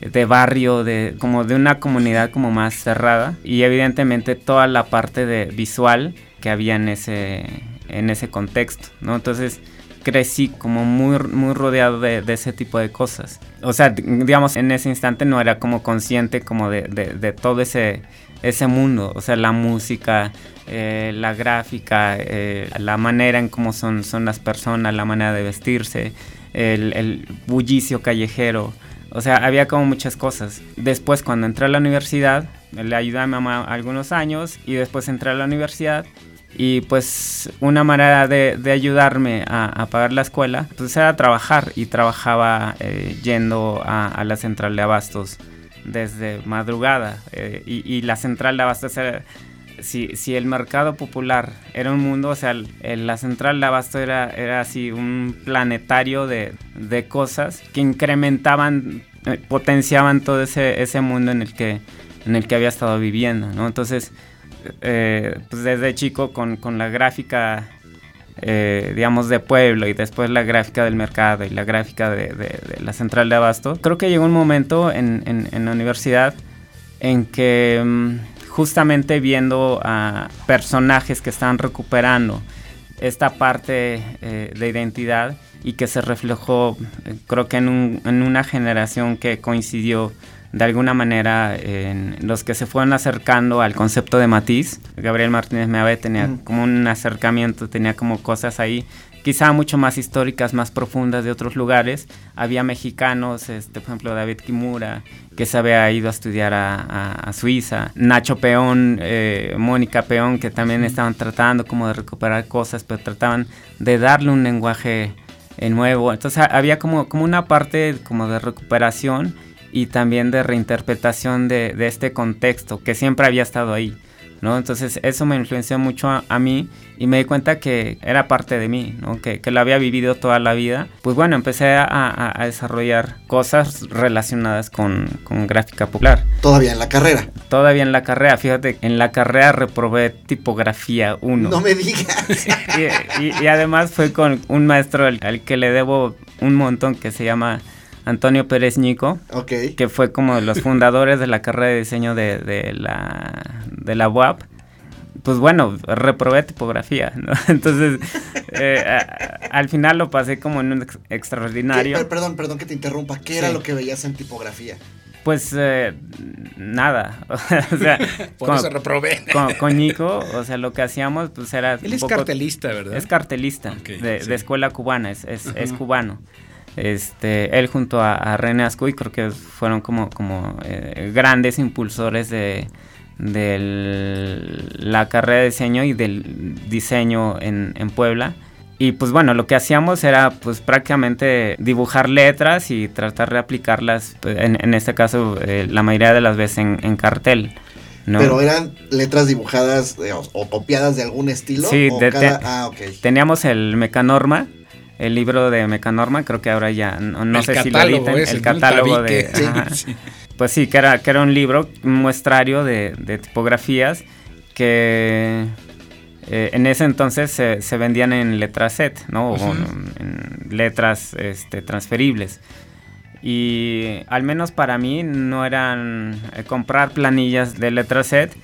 de barrio, de como de una comunidad como más cerrada y evidentemente toda la parte de visual que había en ese en ese contexto, ¿no? Entonces crecí como muy, muy rodeado de, ese tipo de cosas. O sea, digamos, en ese instante no era como consciente como de, de, todo ese, ese mundo, o sea, la música, eh, la gráfica, eh, la manera en cómo son, son las personas, la manera de vestirse, el, el bullicio callejero, o sea, había como muchas cosas. Después, cuando entré a la universidad, le ayudé a mi mamá algunos años y después entré a la universidad. Y pues una manera de, ayudarme a, pagar la escuela, pues era trabajar. Y trabajaba eh, yendo a, la central de abastos desde madrugada. Eh, y, la central de abastos era, si, si, el mercado popular era un mundo, o sea, la central de abasto era, era así un planetario de, de cosas que incrementaban, eh, potenciaban todo ese, ese mundo en el que, en el que había estado viviendo, ¿no? Entonces, eh, pues desde chico con, con la gráfica, eh, digamos, de pueblo y después la gráfica del mercado y la gráfica de, de, la central de abasto, creo que llegó un momento en, en, en la universidad en que... Justamente viendo a personajes que están recuperando esta parte eh, de identidad y que se reflejó eh, creo que en, una generación que coincidió de alguna manera en los que se fueron acercando al concepto de matiz. Gabriel Martínez Meave tenía como un acercamiento, tenía como cosas ahí quizá mucho más históricas, más profundas de otros lugares. Había mexicanos, este, por ejemplo David Kimura, que se había ido a estudiar a, Suiza. Nacho Peón, eh, Mónica Peón, que también estaban tratando como de recuperar cosas, pero trataban de darle un lenguaje eh, nuevo. Entonces había como, como una parte como de recuperación y también de reinterpretación de, de este contexto que siempre había estado ahí. ¿No? Entonces eso me influenció mucho a, mí y me di cuenta que era parte de mí, ¿no? Que, que lo había vivido toda la vida. Pues bueno, empecé a, a, desarrollar cosas relacionadas con, con, gráfica popular. ¿Todavía en la carrera? Todavía en la carrera, fíjate, en la carrera reprobé tipografía 1. No me digas. *laughs* y, y, además fue con un maestro al que le debo un montón que se llama Antonio Pérez Ñico, que fue como de los fundadores de la carrera de diseño de, la, de la UAP. Pues bueno, reprobé tipografía, ¿no? *laughs* Entonces, eh, al final lo pasé como en un extraordinario. perdón, perdón que te interrumpa. ¿Qué era lo que veías en tipografía? Pues eh, nada. *laughs* o sea, Por con, eso reprobé. Con, Nico, o sea, lo que hacíamos pues era... Él es cartelista, ¿verdad? Es cartelista de, escuela cubana, es, es cubano. Este, él junto a, René Ascuy creo que fueron como, como eh, grandes impulsores de, la carrera de diseño y del diseño en, Puebla. Y pues bueno, lo que hacíamos era pues prácticamente dibujar letras y tratar de aplicarlas, pues, en, este caso eh, la mayoría de las veces en, cartel. Pero eran letras dibujadas eh, o, copiadas de algún estilo. Sí, ah, teníamos el Mecanorma, el libro de Mecanorma, creo que ahora ya, no, sé si lo editan, el catálogo de... *laughs* Pues sí, que era, que era un libro, un muestrario de, tipografías que eh, en ese entonces se, vendían en letras set, ¿no? O en letras este, transferibles. Y al menos para mí no eran eh, comprar planillas de letras set,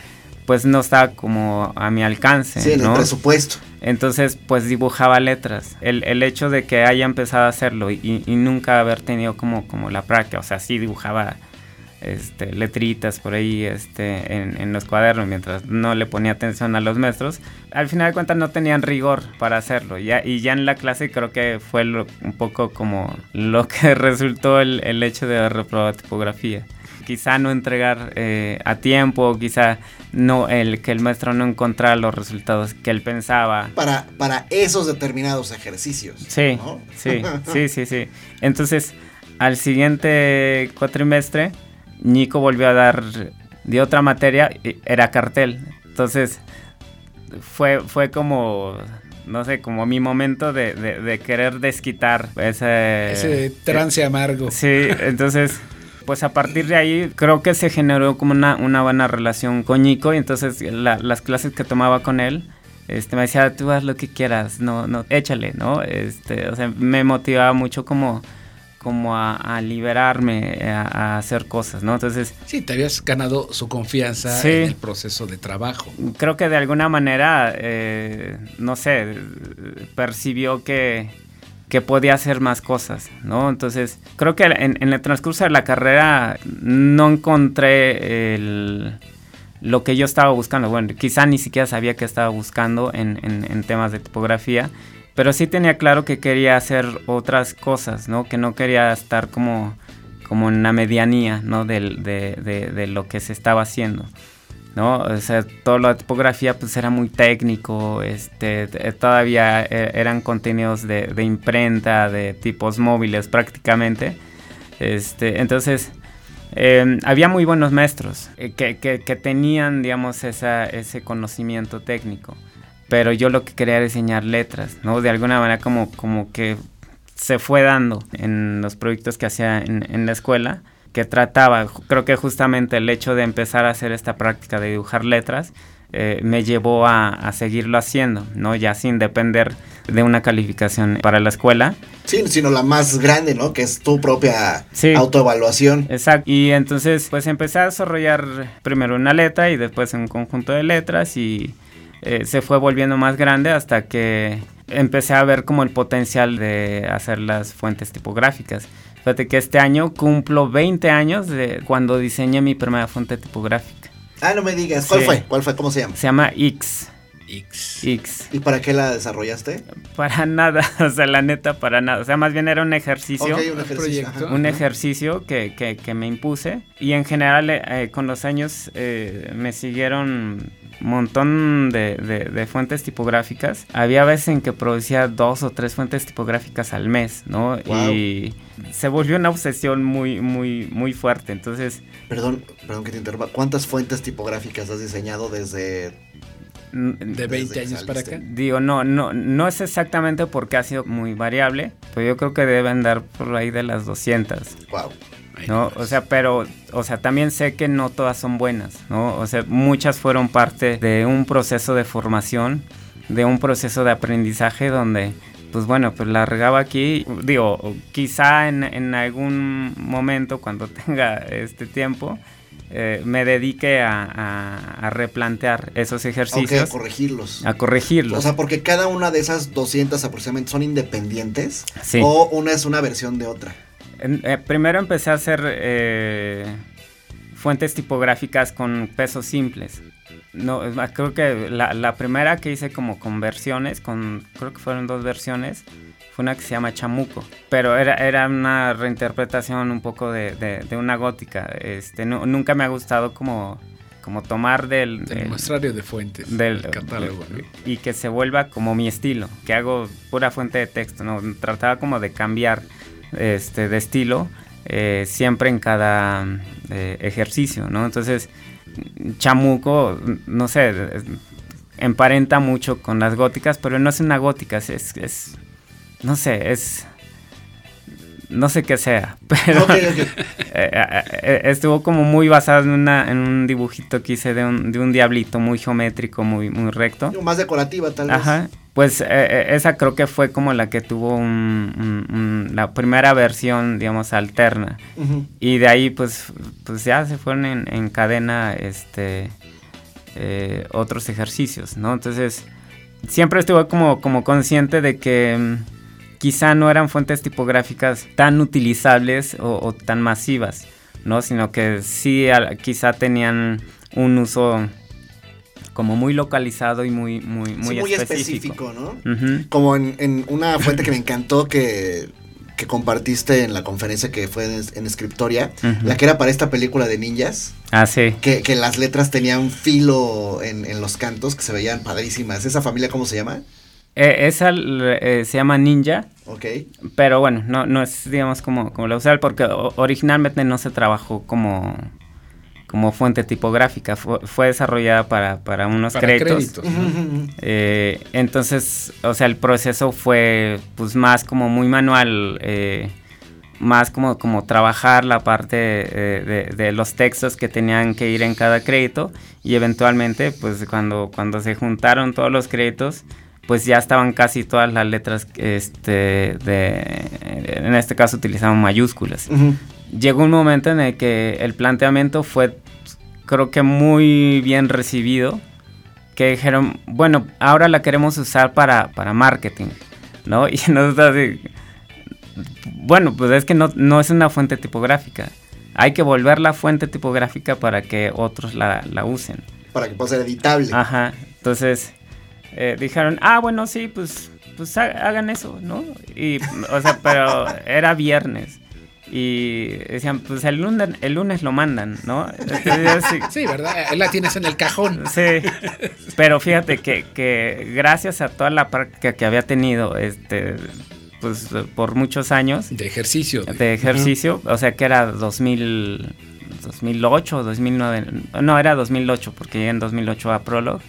pues no estaba como a mi alcance. Sí, en el presupuesto. Entonces, pues dibujaba letras. El, el hecho de que haya empezado a hacerlo y, nunca haber tenido como, como la práctica, o sea, sí dibujaba este, letritas por ahí este, en, los cuadernos mientras no le ponía atención a los maestros, al final de cuentas no tenían rigor para hacerlo. Ya, y ya en la clase creo que fue un poco como lo *laughs* que resultó el, el hecho de reprobar tipografía quizá no entregar eh, a tiempo, quizá no el que el maestro no encontrara los resultados que él pensaba. Para, para esos determinados ejercicios. Sí, sí, *laughs* sí, sí, sí. Entonces, al siguiente cuatrimestre, Nico volvió a dar de otra materia, era cartel. Entonces, fue, fue como no sé, como mi momento de, de, querer desquitar ese... Ese trance amargo. Sí, entonces pues a partir de ahí creo que se generó como una, una buena relación con Nico y entonces las clases que tomaba con él, este, me decía, tú haz lo que quieras, no, no, échale, ¿no? Este, o sea, me motivaba mucho como como a, liberarme, a, hacer cosas, ¿no? Entonces... Sí, te habías ganado su confianza en el proceso de trabajo. Creo que de alguna manera, eh, no sé, percibió que, que podía hacer más cosas, ¿no? Entonces, creo que en, el transcurso de la carrera no encontré lo que yo estaba buscando. Bueno, quizá ni siquiera sabía que estaba buscando en, temas de tipografía, pero sí tenía claro que quería hacer otras cosas, ¿no? Que no quería estar como, como en la medianía, ¿no? de, lo que se estaba haciendo. ¿no? O sea, toda la tipografía pues era muy técnico, este, todavía e, eran contenidos de, imprenta, de tipos móviles prácticamente. Este, entonces, em, había muy buenos maestros eh, que, que, tenían, digamos, ese conocimiento técnico. Pero yo lo que quería era enseñar letras, ¿no? De alguna manera como, como que se fue dando en los proyectos que hacía en, en la escuela que trataba, creo que justamente el hecho de empezar a hacer esta práctica de dibujar letras eh, me llevó a, seguirlo haciendo, ¿no? Ya sin depender de una calificación para la escuela. Sí, sino la más grande, ¿no? Que es tu propia autoevaluación. Exacto. Y entonces, pues empecé a desarrollar primero una letra y después un conjunto de letras y eh, se fue volviendo más grande hasta que empecé a ver como el potencial de hacer las fuentes tipográficas Fíjate que este año cumplo 20 años de cuando diseñé mi primera fuente tipográfica. Ah, no me digas. ¿Cuál Sí. fue? ¿Cuál fue? ¿Cómo se llama? Se llama X. X. X. ¿Y para qué la desarrollaste? Para nada, *laughs* o sea, la neta, para nada. O sea, más bien era un ejercicio. Ok, un ejercicio. proyecto. ajá. un Ajá. ejercicio que, que- que me impuse y en general eh, con los años eh, me siguieron montón de, de- de fuentes tipográficas. Había veces en que producía dos o tres fuentes tipográficas al mes, ¿no? Wow. Y se volvió una obsesión muy, muy, muy fuerte. Entonces, Perdón, perdón que te interrumpa. ¿Cuántas fuentes tipográficas has diseñado desde De 20 que años para acá. Digo, no, no, no es exactamente porque ha sido muy variable, pero yo creo que deben dar por ahí de las 200. Wow. ¿No? O sea, pero, o sea, también sé que no todas son buenas, ¿no? O sea, muchas fueron parte de un proceso de formación, de un proceso de aprendizaje donde, pues bueno, pues la regaba aquí, digo, quizá en, en algún momento cuando *laughs* tenga este tiempo, eh, me dedique a, a- a replantear esos ejercicios, corregirlos. a corregirlos. O sea, porque cada una de esas 200 aproximadamente son independientes. Sí. O una es una versión de otra. Eh, primero empecé a hacer eh, fuentes tipográficas con pesos simples. No, creo que la, la primera que hice como con versiones, con, creo que fueron dos versiones, fue una que se llama Chamuco. Pero era, era una reinterpretación un poco de, de- de una gótica. Este, nu- nunca me ha gustado como, como tomar del... Del muestrario de fuentes. del Del catálogo. ¿no? y que se vuelva como mi estilo, que hago pura fuente de texto, ¿no? Trataba como de cambiar este, de estilo eh, siempre en cada eh, ejercicio, ¿no? Entonces, Chamuco, no sé, emparenta mucho con las góticas, pero no es una gótica, es- no sé, es... No sé qué sea, *laughs* pero Ok, ok. *laughs* eh, eh, eh, estuvo como muy basado en, una, en un dibujito que hice de un, de un diablito muy geométrico, muy, muy recto. Más decorativa, tal vez. Ajá. Pues eh, esa creo que fue como la que tuvo un- un- un- la primera versión, digamos, alterna. Y de ahí, pues, pues ya se fueron en, en cadena este, eh, otros ejercicios, ¿no? Entonces, siempre estuve como, como consciente de que mm, quizá no eran fuentes tipográficas tan utilizables o, o tan masivas, ¿no? Sino que sí al- quizá tenían un uso como muy localizado y muy, muy, Sí, muy, muy específico. específico, ¿no? Como en, en una fuente que me encantó que, que compartiste en la conferencia que fue en, en Scriptoria, Ujú. la que era para esta película de ninjas, Ah, sí. que, que las letras tenían filo en, en los cantos que se veían padrísimas. ¿Esa familia cómo se llama? Eh, esa eh, se llama Ninja. Ok. Pero bueno, no, no es, digamos, como, como la usual, porque originalmente no se trabajó como, como fuente tipográfica, fue, fue desarrollada para, para unos Para créditos. créditos. ¿no? Eh, entonces, o sea, el proceso fue pues más como muy manual, eh, más como, como trabajar la parte de, de los textos que tenían que ir en cada crédito y eventualmente pues cuando, cuando se juntaron todos los créditos pues ya estaban casi todas las letras este, de, en este caso utilizaban mayúsculas Ujú. llegó un momento en el que el planteamiento fue, creo que muy bien recibido, que dijeron, bueno, ahora la queremos usar para, para marketing, ¿no? *laughs* Y nosotros así, bueno, pues es que no, no es una fuente tipográfica. Hay que volver la fuente tipográfica para que otros la, la usen. Para que pueda ser editable. Ajá. Entonces eh, dijeron, ah, bueno, sí, pues, pues ha- hagan eso, ¿no? Y, o sea, pero era viernes. Y decían, pues el lunes, el lunes lo mandan, ¿no? Entonces, sí, Sí, ¿verdad? La tienes en el cajón. sí. Pero fíjate que, que gracias a toda la práctica que había tenido, este, pues por muchos años, De ejercicio. de ejercicio, o sea que era 2000, 2008, 2009, no, era 2008 porque llegué en 2008 a Prolog,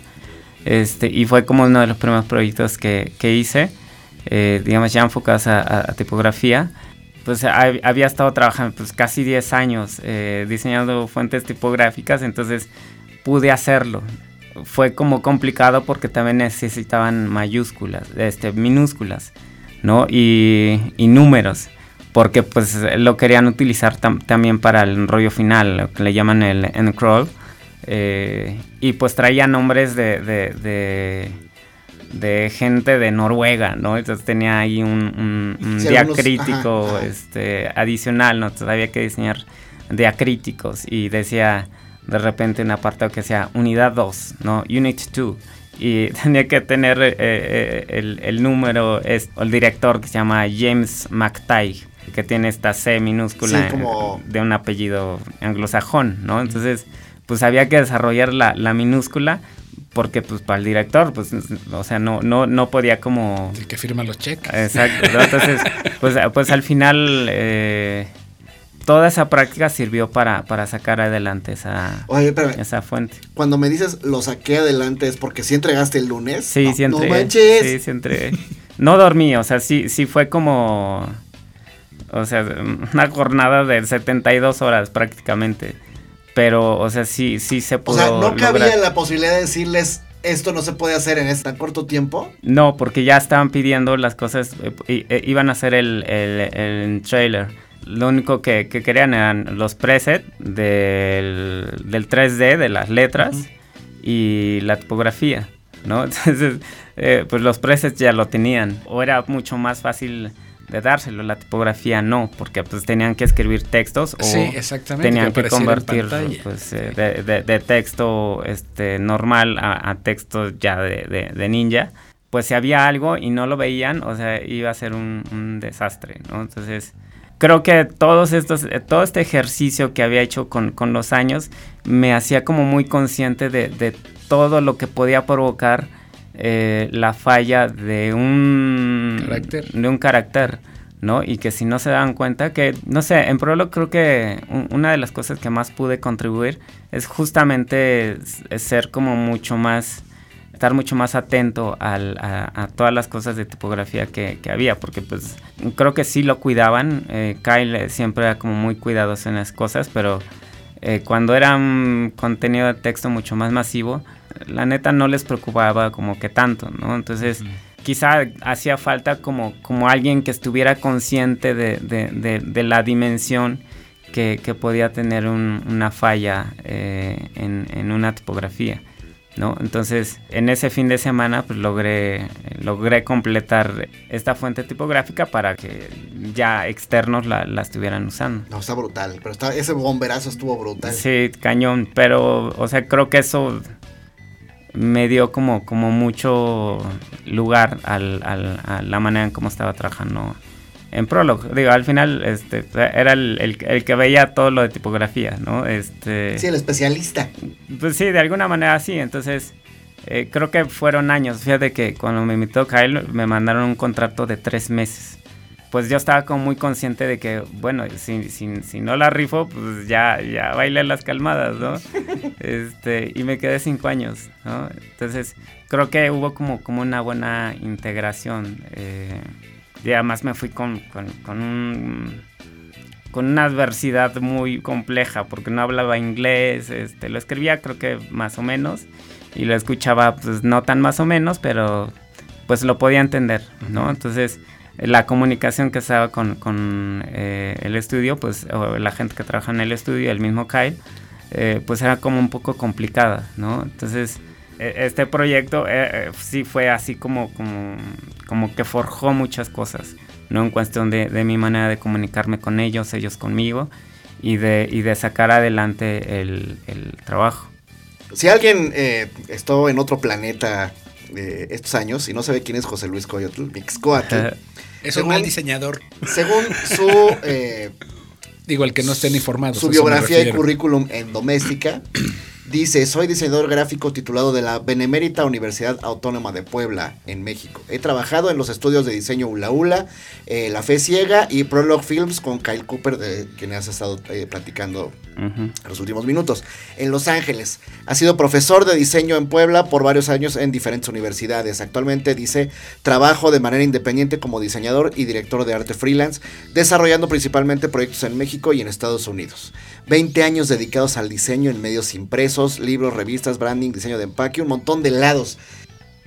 este, y fue como uno de los primeros proyectos que, que hice, eh, digamos ya enfocados a, a- a tipografía, pues ha- había estado trabajando pues casi 10 años eh, diseñando fuentes tipográficas, entonces pude hacerlo. Fue como complicado porque también necesitaban mayúsculas, este, minúsculas, ¿no? Y, y números, porque pues lo querían utilizar tam- también para el rollo final, lo que le llaman el encrawl. Eh, y pues traía nombres de, de, de, de gente de Noruega, ¿no? Entonces tenía ahí un, un, Sí, diacrítico algunos- ajá, ajá. Este, adicional, ¿no? Entonces había que diseñar diacríticos y decía de repente un apartado que decía unidad 2, ¿no? Unit 2. Y *laughs* tenía que tener eh, eh, el, el número, es, el director que se llama James McTighe, que tiene esta C minúscula Sí, como- de un apellido anglosajón, ¿no? Entonces, pues había que desarrollar la, la minúscula porque pues para el director, pues, o sea, no, no, no podía como... El que firma los cheques. Exacto, ¿no? entonces, *laughs* pues, pues al final eh, toda esa práctica sirvió para, para sacar adelante esa, Oye, espérame, esa fuente. cuando me dices lo saqué adelante es porque sí entregaste el lunes. Sí, no, sí entregué. No manches. Sí, sí entregué. No dormí, o sea, sí, sí fue como... O sea, una jornada de 72 horas prácticamente. Pero, o sea, sí, sí se o pudo sea, no cabía la posibilidad de decirles esto no se puede hacer en este tan corto tiempo. No, porque ya estaban pidiendo las cosas, eh, eh, iban a hacer el, el, el trailer. Lo único que, que querían eran los presets del, del 3D, de las letras y la tipografía, ¿no? *laughs* Entonces, eh, pues los presets ya lo tenían. O era mucho más fácil de dárselo, la tipografía no, porque pues tenían que escribir textos o Sí, tenían que que convertir pues, eh, de, de- de texto este, normal a, a texto ya de, ninja. Pues si había algo y no lo veían, o sea, iba a ser un, un desastre, ¿no? Entonces, creo que todos estos, eh, todo este ejercicio que había hecho con, con los años me hacía como muy consciente de, de todo lo que podía provocar eh, la falla de un Carácter. de un carácter, ¿no? Y que si no se dan cuenta que, no sé, en Prolog creo que un- una de las cosas que más pude contribuir es justamente ser como mucho más, estar mucho más atento al- a, a todas las cosas de tipografía que, que había, porque pues creo que sí lo cuidaban, eh, Kyle siempre era como muy cuidadoso en las cosas, pero eh, cuando era un contenido de texto mucho más masivo, la neta no les preocupaba como que tanto, ¿no? Entonces, quizá hacía falta como, como alguien que estuviera consciente de, de- de- de la dimensión que, que podía tener un- una falla eh, en, en una tipografía. ¿no? Entonces, en ese fin de semana, pues logré, logré completar esta fuente tipográfica para que ya externos la, la estuvieran usando. No, está brutal. Pero está, ese bomberazo estuvo brutal. Sí, cañón, pero, o sea, creo que eso me dio como, como mucho lugar al, al- a la manera en cómo estaba trabajando en Prolog. Digo, al final este, era el, el- el que veía todo lo de tipografía, ¿no? Este, Sí, el especialista. pues sí, de alguna manera sí. Entonces, eh, creo que fueron años. Fíjate que cuando me invitó Kyle, me mandaron un contrato de tres meses. Pues yo estaba como muy consciente de que, bueno, si, si, si no la rifo, pues ya, ya bailé las calmadas, ¿no? *laughs* este, y me quedé cinco años, ¿no? Entonces, creo que hubo como, como una buena integración. eh, y además me fui con, con, con un con una adversidad muy compleja porque no hablaba inglés, este, lo escribía creo que más o menos y lo escuchaba pues no tan más o menos, pero pues lo podía entender, ¿no? Entonces la comunicación que estaba con, con, eh, el estudio, pues o la gente que trabaja en el estudio, el mismo Kyle, eh, pues era como un poco complicada, ¿no? Entonces e- este proyecto eh, sí fue así como, como, como que forjó muchas cosas, ¿no? En cuestión de, de mi manera de comunicarme con ellos, ellos conmigo, y de, y de sacar adelante el, el trabajo. Si alguien estuvo en otro planeta eh, estos años y no sabe quién es José Luis Coyotl, Mixcoatl, Es Según- un mal diseñador. según su, *laughs* eh, Digo, el que no estén informados. su biografía y currículum en doméstica, dice, soy diseñador gráfico titulado de la Benemérita Universidad Autónoma de Puebla, en México. He trabajado en los estudios de diseño Ula Ula, eh, La Fe Ciega y Prolog Films con Kyle Cooper, de quien has estado eh, platicando en los últimos minutos. En Los Ángeles. Ha sido profesor de diseño en Puebla por varios años en diferentes universidades. Actualmente dice, trabajo de manera independiente como diseñador y director de arte freelance, desarrollando principalmente proyectos en México y en Estados Unidos. 20 años dedicados al diseño en medios impresos, libros, revistas, branding, diseño de empaque, un montón de lados.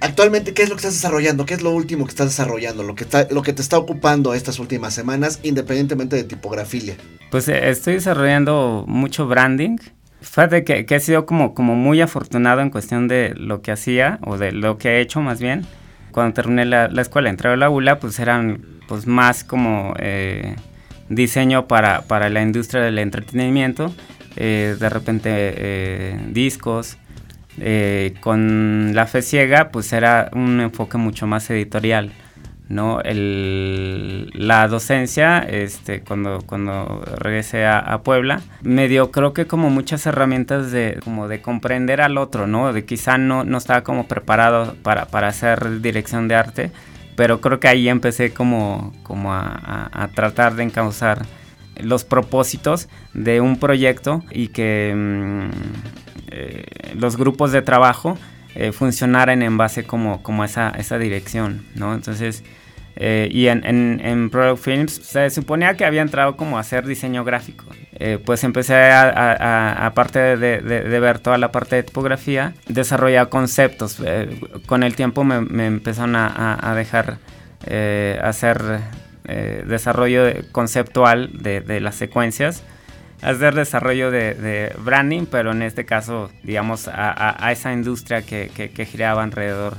Actualmente, ¿qué es lo que estás desarrollando? ¿Qué es lo último que estás desarrollando? Lo que, está, lo que te está ocupando estas últimas semanas, independientemente de tipografilia. Pues eh, estoy desarrollando mucho branding. Fíjate que, que he sido como, como muy afortunado en cuestión de lo que hacía, o de lo que he hecho más bien. cuando terminé la, la escuela, entré a la ULA, pues eran pues más como eh, diseño para, para, la industria del entretenimiento, eh, de repente eh, discos. con la fe ciega, pues era un enfoque mucho más editorial. ¿no? El, la docencia, este, cuando, cuando regresé a, Puebla, me dio creo que como muchas herramientas de, como de comprender al otro, ¿no? De quizá no, no estaba como preparado para, para hacer dirección de arte, pero creo que ahí empecé como, como a, tratar de encauzar los propósitos de un proyecto y que mm, eh, los grupos de trabajo eh, funcionaran en base como, como esa, esa dirección, ¿no? Entonces, eh, y en, en, Product Films se suponía que había entrado como a hacer diseño gráfico. Eh, pues empecé a, aparte de, de, ver toda la parte de tipografía, desarrollar conceptos. con el tiempo me, me empezaron a, dejar hacer desarrollo conceptual de, de las secuencias hacer desarrollo de, branding, pero en este caso, digamos, a, esa industria que, que, giraba alrededor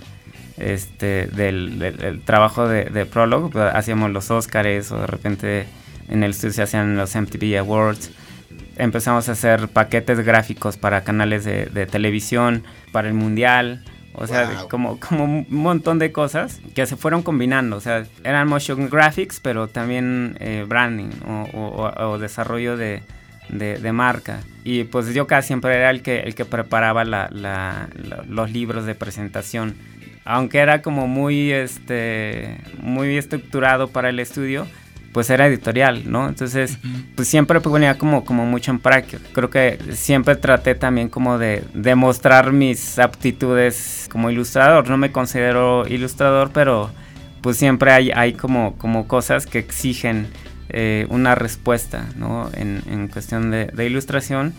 este, del, trabajo de, de Prolog. Pues, hacíamos los Oscars o de repente en el estudio se hacían los MTV Awards. Empezamos a hacer paquetes gráficos para canales de, televisión, para el mundial. O sea, como, como un montón de cosas que se fueron combinando. O sea, eran motion graphics, pero también eh, branding o desarrollo de, de, marca. Y pues yo casi siempre era el que, el que preparaba los libros de presentación. Aunque era como muy, este, muy estructurado para el estudio, pues era editorial, ¿no? Entonces, pues siempre ponía como, como mucho en práctica. Creo que siempre traté también como de demostrar mis aptitudes como ilustrador. No me considero ilustrador, pero pues siempre hay, hay como, como cosas que exigen eh, una respuesta ¿no? en, cuestión de, ilustración.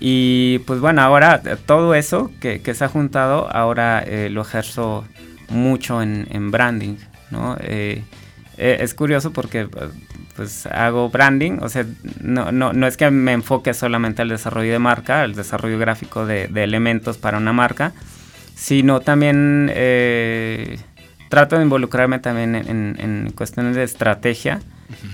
Y pues bueno, ahora todo eso que, se ha juntado, ahora eh, lo ejerzo mucho en, branding. ¿no? Eh, es curioso porque pues hago branding, o sea, no, no, no, es que me enfoque solamente al desarrollo de marca, al desarrollo gráfico de, elementos para una marca, sino también trato de involucrarme también en, en cuestiones de estrategia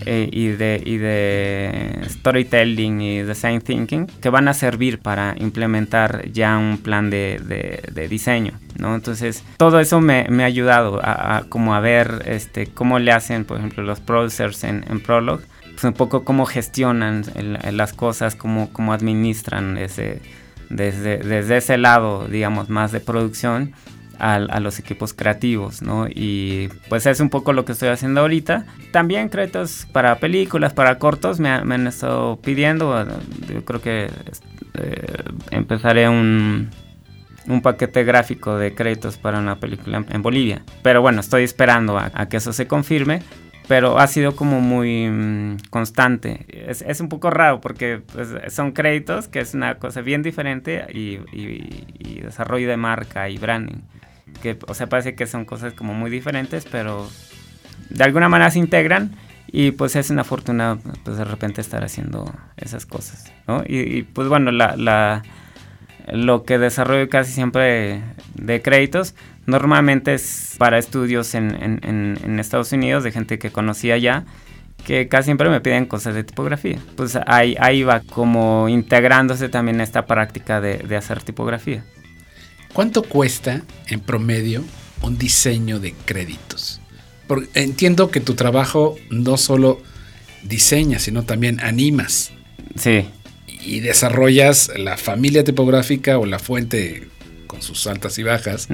eh, y, de, y de storytelling y design thinking que van a servir para implementar ya un plan de, de, diseño, ¿no? Entonces, todo eso me, ha ayudado a, como a ver este, cómo le hacen, por ejemplo, los producers en, en Prolog, pues un poco cómo gestionan las cosas, cómo, cómo administran ese, desde, desde ese lado, digamos, más de producción a, los equipos creativos, ¿no? Y pues es un poco lo que estoy haciendo ahorita. También créditos para películas, para cortos, me, han estado pidiendo. Yo creo que eh, empezaré un, un paquete gráfico de créditos para una película en, Bolivia. Pero bueno, estoy esperando a, que eso se confirme. Pero ha sido como muy mm, constante. Es, un poco raro porque pues, son créditos, que es una cosa bien diferente, y desarrollo de marca y branding que, o sea, parece que son cosas como muy diferentes, pero de alguna manera se integran y pues es una fortuna pues de repente estar haciendo esas cosas, ¿no? Y, pues bueno, la, la, lo que desarrollo casi siempre de, créditos normalmente es para estudios en, en, en, Estados Unidos de gente que conocía ya que casi siempre me piden cosas de tipografía. Pues ahí, ahí va como integrándose también esta práctica de, de hacer tipografía. ¿Cuánto cuesta en promedio un diseño de créditos? Porque entiendo que tu trabajo no solo diseña, sino también animas. Sí. Y desarrollas la familia tipográfica o la fuente con sus altas y bajas.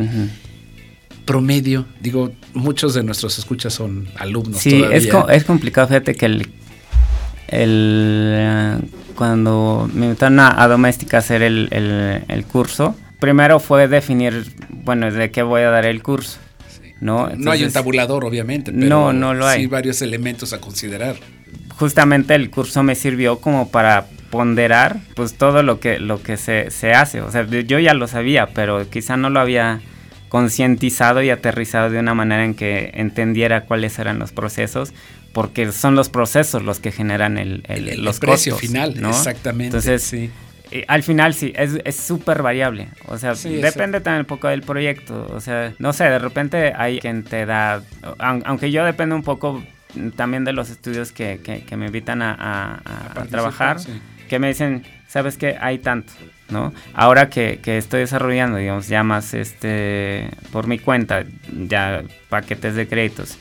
Promedio, digo, muchos de nuestros escuchas son alumnos. Sí, Es, es complicado, fíjate que el, el cuando me invitaron a, Doméstica a hacer el, el curso, primero fue definir, bueno, de qué voy a dar el curso. ¿no? no hay un tabulador, obviamente, pero no, no lo hay. sí varios elementos a considerar. Justamente el curso me sirvió como para ponderar pues todo lo que, lo que se, se hace. O sea, yo ya lo sabía, pero quizá no lo había concientizado y aterrizado de una manera en que entendiera cuáles eran los procesos, porque son los procesos los que generan el, el, el, precio final, ¿no? exactamente. Entonces, sí al final sí, es súper variable. O sea, Sí, depende también un poco del proyecto. O sea, no sé, de repente hay quien te da, aun- aunque yo dependo un poco también de los estudios que, que- que me invitan a, a- trabajar, sí. que me dicen, sabes que hay tanto, ¿no? Ahora que, que estoy desarrollando, digamos, ya más este, por mi cuenta, ya paquetes de créditos,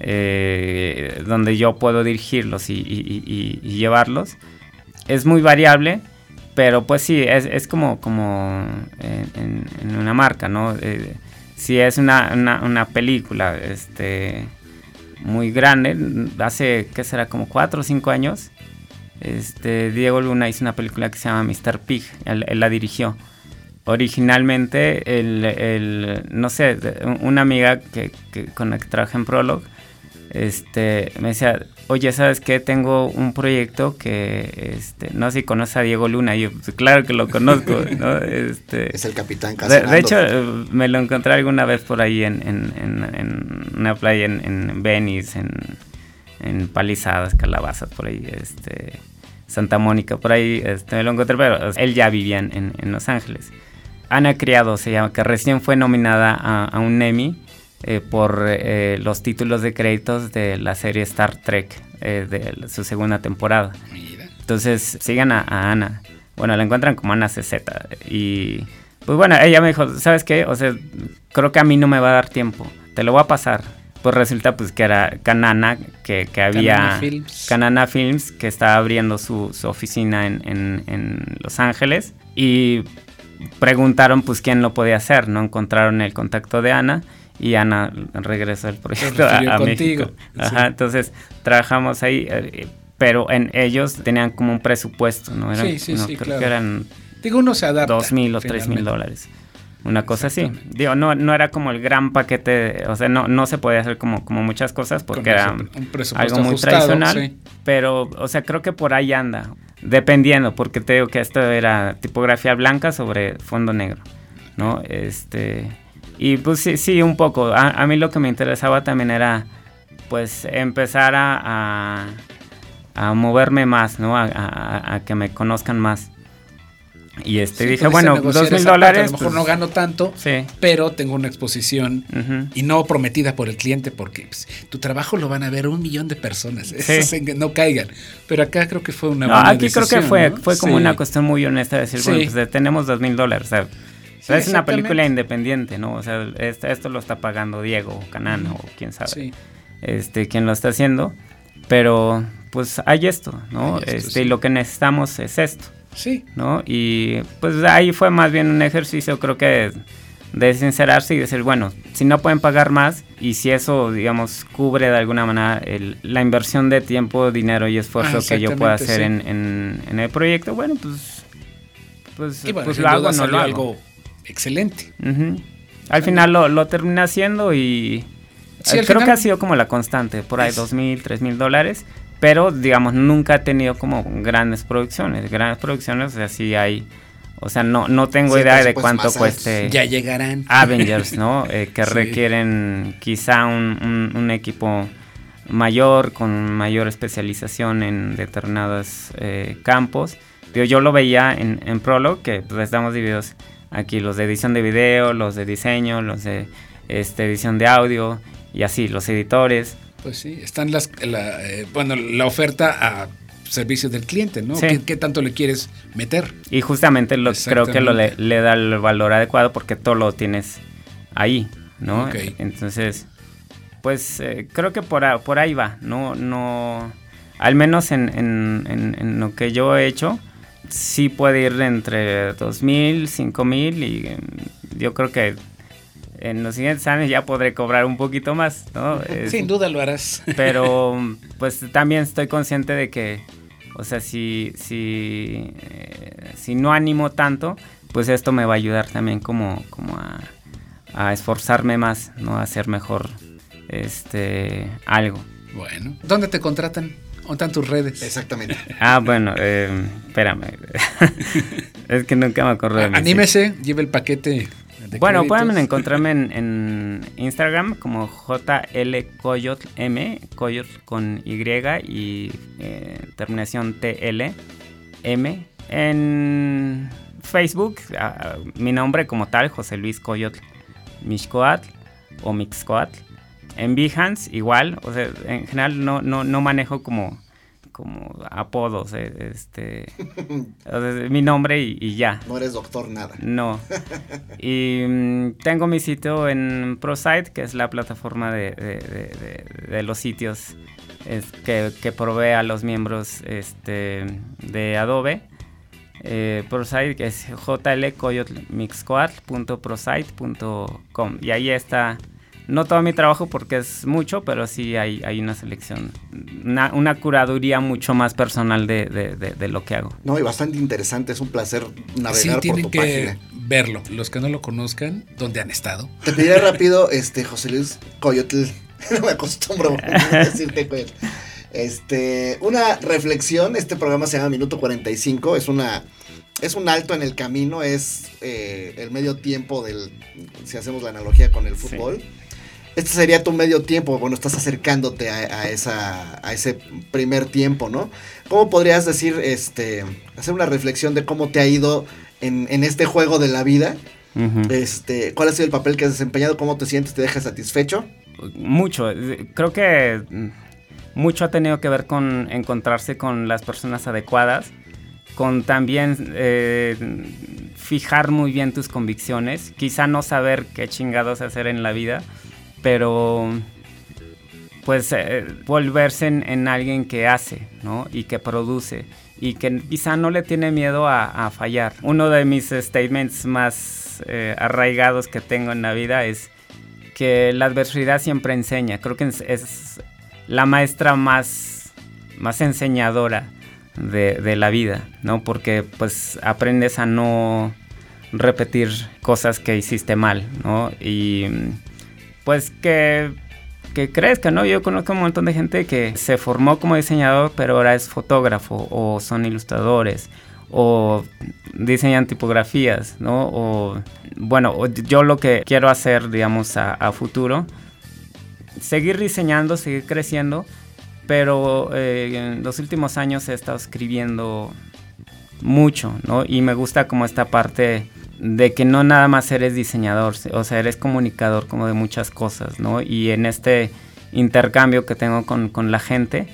eh, donde yo puedo dirigirlos y, y- y- y llevarlos, es muy variable, pero pues sí, es, es como, como en, una marca, ¿no? Eh, si es una, una, película este, muy grande, hace, ¿qué será? Como cuatro o cinco años, este, Diego Luna hizo una película que se llama Mr. Pig, él, la dirigió. Originalmente, el, el- no sé, una amiga que, que- con la que trabaja en Prolog, este, me decía, oye, ¿sabes qué? Tengo un proyecto que, este, no sé si conoces a Diego Luna, y yo, "Pues, claro que lo conozco, *laughs* ¿no? Este, Es el capitán Casanando. de hecho, me lo encontré alguna vez por ahí en, en- en- en una playa en, en Venice, en, Palizadas, Calabazas, por ahí, este, Santa Mónica, por ahí este, me lo encontré, pero él ya vivía en, Los Ángeles. Ana Criado se llama, que recién fue nominada a, a un Emmy eh, por eh, los títulos de créditos de la serie Star Trek eh, de su segunda temporada. Mira. Entonces, sigan a, a Ana. Bueno, la encuentran como Ana CZ. Y pues bueno, ella me dijo, ¿sabes qué? O sea, creo que a mí no me va a dar tiempo. Te lo voy a pasar. Pues resulta pues que era Canana, que, que había... Canana Films. Canana Films, que estaba abriendo su, su oficina en, en- en Los Ángeles. Y preguntaron pues quién lo podía hacer, ¿no? Encontraron el contacto de Ana y Ana regresó al proyecto a, refirió a contigo, México. Ajá, sí. entonces trabajamos ahí, eh, pero en ellos tenían como un presupuesto, ¿no? Eran, Sí, sí, no, sí, creo claro. que eran Digo, uno se adapta. dos mil o tres mil dólares. Una cosa así. Digo, no, no era como el gran paquete, o sea, no, no se podía hacer como, como muchas cosas porque Con era un algo muy ajustado, tradicional. sí. Pero, o sea, creo que por ahí anda. Dependiendo, porque te digo que esto era tipografía blanca sobre fondo negro, ¿no? Este. Y pues sí, sí un poco. A, a mí lo que me interesaba también era, pues, empezar a, a, a moverme más, ¿no? A, que me conozcan más. Y este, Sí, dije, pudiste bueno, dos mil dólares. A lo mejor pues, no gano tanto, Sí. pero tengo una exposición y no prometida por el cliente porque pues, tu trabajo lo van a ver un millón de personas. Eso Sí. se- no caigan. Pero acá creo que fue una No, buena aquí creo que fue, ¿no? fue como una cuestión muy honesta de decir, bueno, pues tenemos dos mil dólares. O sea, Sí, es una película independiente, ¿no? O sea, esto, esto lo está pagando Diego o Canano o quién sabe. Sí. Este, quién lo está haciendo. Pero, pues hay esto, ¿no? Hay esto, este, sí. Y lo que necesitamos es esto, Sí. ¿no? Y pues ahí fue más bien un ejercicio, creo que de sincerarse y decir, bueno, si no pueden pagar más y si eso, digamos, cubre de alguna manera el- la inversión de tiempo, dinero y esfuerzo Ah, que yo pueda hacer exactamente, en, en- en el proyecto, bueno, pues, pues, bueno, pues lo hago, no lo hago. algo excelente. Al final lo, lo terminé haciendo y Sí, creo final- que ha sido como la constante, por ahí dos mil, tres mil dólares, pero digamos nunca he tenido como grandes producciones, grandes producciones, o sea, sí hay, o sea, no, no tengo Sí, idea de presupuestos cuánto altos. cueste Ya llegarán. Avengers, ¿no? *laughs* Eh, que Sí. requieren quizá un, un- un equipo mayor, con mayor especialización en determinados eh, campos. Digo, yo lo veía en, en Prolog, que pues, estamos divididos aquí, los de edición de video, los de diseño, los de este, edición de audio, y así, los editores. Pues sí, están las, la, eh, bueno, la oferta a servicio del cliente, ¿no? Sí. ¿Qué, qué tanto le quieres meter? Y justamente lo, creo que lo le, da el valor adecuado porque todo lo tienes ahí, ¿no? Ok. Entonces, pues eh, creo que por, por ahí va, ¿no? no Al menos en, en- en- en lo que yo he hecho, sí puede ir entre 2.000, 5.000 y eh, yo creo que en los siguientes años ya podré cobrar un poquito más, ¿no? Sin duda lo harás. *laughs* pero pues también estoy consciente de que, o sea, si, si, eh, si no animo tanto, pues esto me va a ayudar también como, como a, a esforzarme más, ¿no? A hacer mejor este algo. Bueno, ¿dónde te contratan? ¿Dónde están tus redes? Exactamente. Ah, bueno, eh, espérame. *laughs* es que nunca me acuerdo de mi Anímese, lleve el paquete. de Bueno, créditos. pueden encontrarme en, en Instagram como JLCoyotM, Coyot con Y y eh, terminación TL, M, En Facebook, ah, mi nombre como tal, José Luis Coyotl Mixcoatl o Mixcoatl. En Behance igual, o sea, en general no, no, no manejo como, como apodos, eh, este, *laughs* o sea, mi nombre y, y ya. No eres doctor nada. No. *laughs* Y mm, tengo mi sitio en ProSite, que es la plataforma de, de- de- de- de los sitios es, que, que provee a los miembros este, de Adobe. Eh, ProSite que es jlcoyotlmixcoatl.prosite.com y ahí está, no todo mi trabajo porque es mucho, pero sí hay, hay una selección, una, una curaduría mucho más personal de, de- de- de lo que hago. No, y bastante interesante, es un placer Sí, navegar por tienen tu que página. verlo. Los que no lo conozcan, ¿dónde han estado? Te pediré *laughs* rápido, este, José Luis Coyotl. *laughs* No me acostumbro a decirte Coyotl. Este, una reflexión, este programa se llama Minuto 45, es una es un alto en el camino, es eh, el medio tiempo del si hacemos la analogía con el fútbol. Este sería tu medio tiempo, bueno, estás acercándote a, a esa, a ese primer tiempo, ¿no? ¿Cómo podrías decir, este, hacer una reflexión de cómo te ha ido en, en este juego de la vida? Este, ¿Cuál ha sido el papel que has desempeñado? ¿Cómo te sientes? ¿Te deja satisfecho? Mucho. Creo que mucho ha tenido que ver con encontrarse con las personas adecuadas, con también eh, fijar muy bien tus convicciones, quizá no saber qué chingados hacer en la vida, pero pues eh, volverse en, en alguien que hace, ¿no? Y que produce y que quizá no le tiene miedo a, fallar. Uno de mis statements más eh, arraigados que tengo en la vida es que la adversidad siempre enseña. Creo que es la maestra más, más enseñadora de, de la vida, ¿no? Porque pues aprendes a no repetir cosas que hiciste mal, ¿no? Y pues que, que crezca, ¿no? Yo conozco un montón de gente que se formó como diseñador, pero ahora es fotógrafo o son ilustradores o diseñan tipografías, ¿no? O, bueno, yo lo que quiero hacer, digamos, a, a futuro, seguir diseñando, seguir creciendo, pero eh, en los últimos años he estado escribiendo mucho, ¿no? Y me gusta como esta parte de que no nada más eres diseñador, o sea, eres comunicador como de muchas cosas, ¿no? Y en este intercambio que tengo con, con la gente,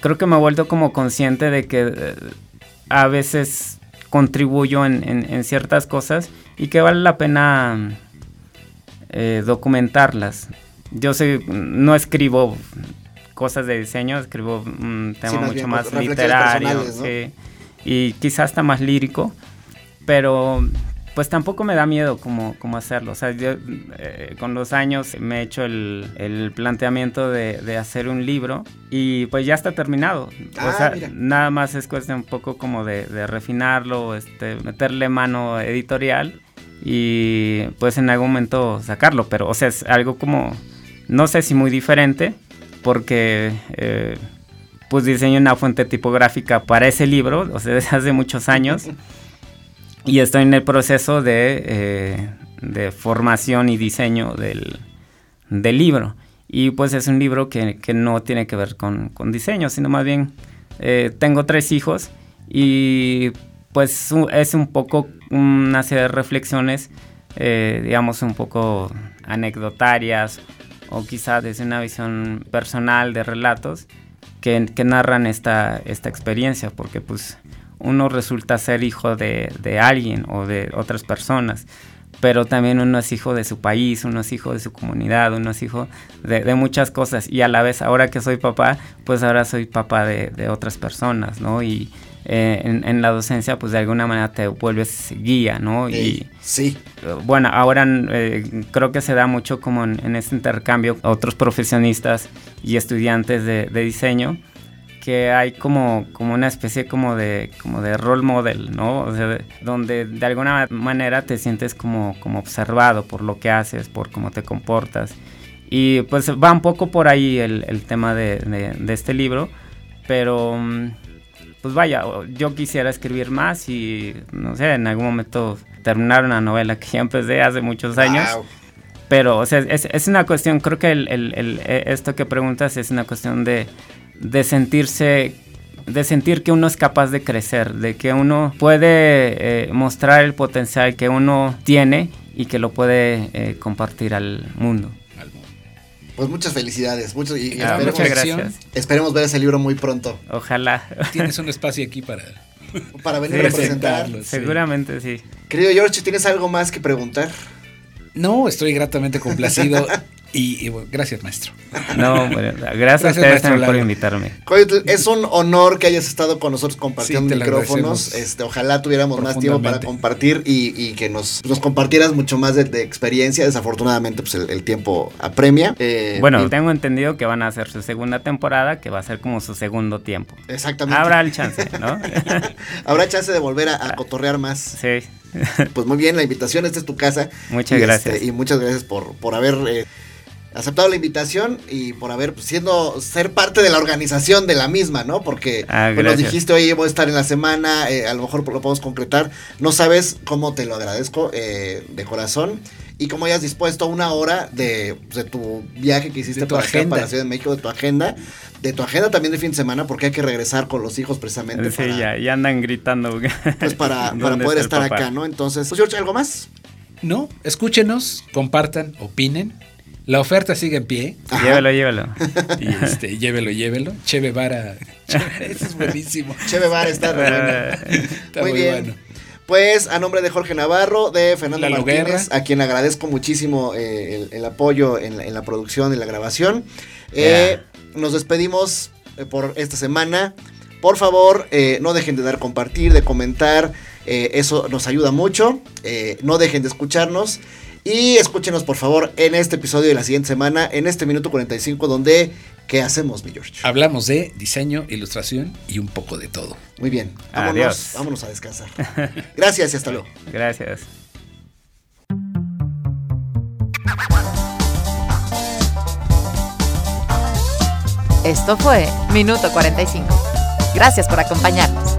creo que me he vuelto como consciente de que eh, a veces contribuyo en, en- en ciertas cosas y que vale la pena eh, documentarlas. Yo soy, no escribo cosas de diseño, escribo un tema más mucho bien, más literario sí, y quizás hasta más lírico, pero pues tampoco me da miedo como, como hacerlo. O sea, yo eh, con los años me he hecho el, el planteamiento de, de hacer un libro y pues ya está terminado. Ah, o sea, mira. nada más es cuestión un poco como de, de refinarlo, este, meterle mano editorial y pues en algún momento sacarlo. Pero, o sea, es algo como, no sé si muy diferente, porque eh, pues diseño una fuente tipográfica para ese libro, o sea, desde hace muchos años. *laughs* y estoy en el proceso de, eh, de formación y diseño del, del libro. Y pues es un libro que, que no tiene que ver con, con diseño, sino más bien eh, tengo tres hijos y pues es un poco una serie de reflexiones, eh, digamos, un poco anecdotarias o quizá desde una visión personal de relatos que, que narran esta, esta experiencia, porque pues uno resulta ser hijo de, de alguien o de otras personas, pero también uno es hijo de su país, uno es hijo de su comunidad, uno es hijo de, de muchas cosas y a la vez ahora que soy papá, pues ahora soy papá de, de otras personas, ¿no? Y eh, en, en la docencia pues de alguna manera te vuelves guía, ¿no? Y, sí. bueno, ahora eh, creo que se da mucho como en, en este intercambio otros profesionistas y estudiantes de, de diseño que hay como, como una especie como de, como de role model, ¿no? O sea, de- donde de alguna manera te sientes como, como observado por lo que haces, por cómo te comportas. Y pues va un poco por ahí el, el tema de, de- de este libro, pero mm, pues vaya, yo quisiera escribir más y no sé, en algún momento terminar una novela que ya empecé hace muchos años. Wow. Pero, o sea, es, es una cuestión, creo que el, el- eh, esto que preguntas es una cuestión de, de sentirse de sentir que uno es capaz de crecer, de que uno puede eh, mostrar el potencial que uno tiene y que lo puede eh, compartir al mundo. Pues muchas felicidades. Y, y Ah, esperemos, muchas gracias. esperemos ver ese libro muy pronto. Ojalá. Tienes un espacio aquí para *laughs* Para venir Sí, a presentarlo. presentarlo. sí. Seguramente sí. Querido George, ¿tienes algo más que preguntar? No, estoy gratamente complacido. *laughs* y, y, bueno, gracias, maestro. No, bueno, gracias, *laughs* Gracias, a ustedes maestro también por invitarme. Coyotl, es un honor que hayas estado con nosotros compartiendo Sí, micrófonos. Este, ojalá tuviéramos más tiempo para compartir y, y que nos, nos compartieras mucho más de, de experiencia. Desafortunadamente, pues el, el tiempo apremia. Eh, Bueno, y- tengo entendido que van a hacer su segunda temporada, que va a ser como su segundo tiempo. exactamente. Habrá el chance, *laughs* ¿no? Habrá chance de volver a, a cotorrear más. sí. Pues muy bien, la invitación, esta es tu casa. Muchas Y, gracias. este, y muchas gracias por, por haber eh, aceptado la invitación y por haber pues, siendo ser parte de la organización de la misma, ¿no? Porque Ah, pues, nos dijiste, oye, voy a estar en la semana, eh, a lo mejor lo podemos concretar. No sabes cómo te lo agradezco eh, de corazón. Y cómo hayas dispuesto una hora de, pues, de tu viaje que hiciste De tu para, acá, agenda. para la Ciudad de México, de tu agenda, de tu agenda también de fin de semana, porque hay que regresar con los hijos precisamente Sí, para, ya, ya andan gritando. pues, para, *laughs* para ¿Dónde poder estar papá? acá, ¿no? Entonces, pues, George, ¿algo más? No, escúchenos, compartan, opinen. La oferta sigue en pie. Ajá. Llévelo, llévelo. Y este, llévelo, llévelo. Cheve Vara. Eso es buenísimo. Cheve Bar está re bueno. *laughs* Está muy, muy, bien. bueno. Pues a nombre de Jorge Navarro, de Fernando Lalo Martínez, Guerra. a quien agradezco muchísimo eh, el, el apoyo en la, en la producción y la grabación. Eh, Nos despedimos eh, por esta semana. Por favor, eh, no dejen de dar compartir, de comentar. eh, eso nos ayuda mucho. Eh, no dejen de escucharnos. Y escúchenos, por favor, en este episodio de la siguiente semana, en este minuto 45, donde ¿qué hacemos, mi George? Hablamos de diseño, ilustración y un poco de todo. Muy bien. Vámonos, Adiós. vámonos a descansar. Gracias y hasta luego. *laughs* Gracias. Esto fue Minuto 45. Gracias por acompañarnos.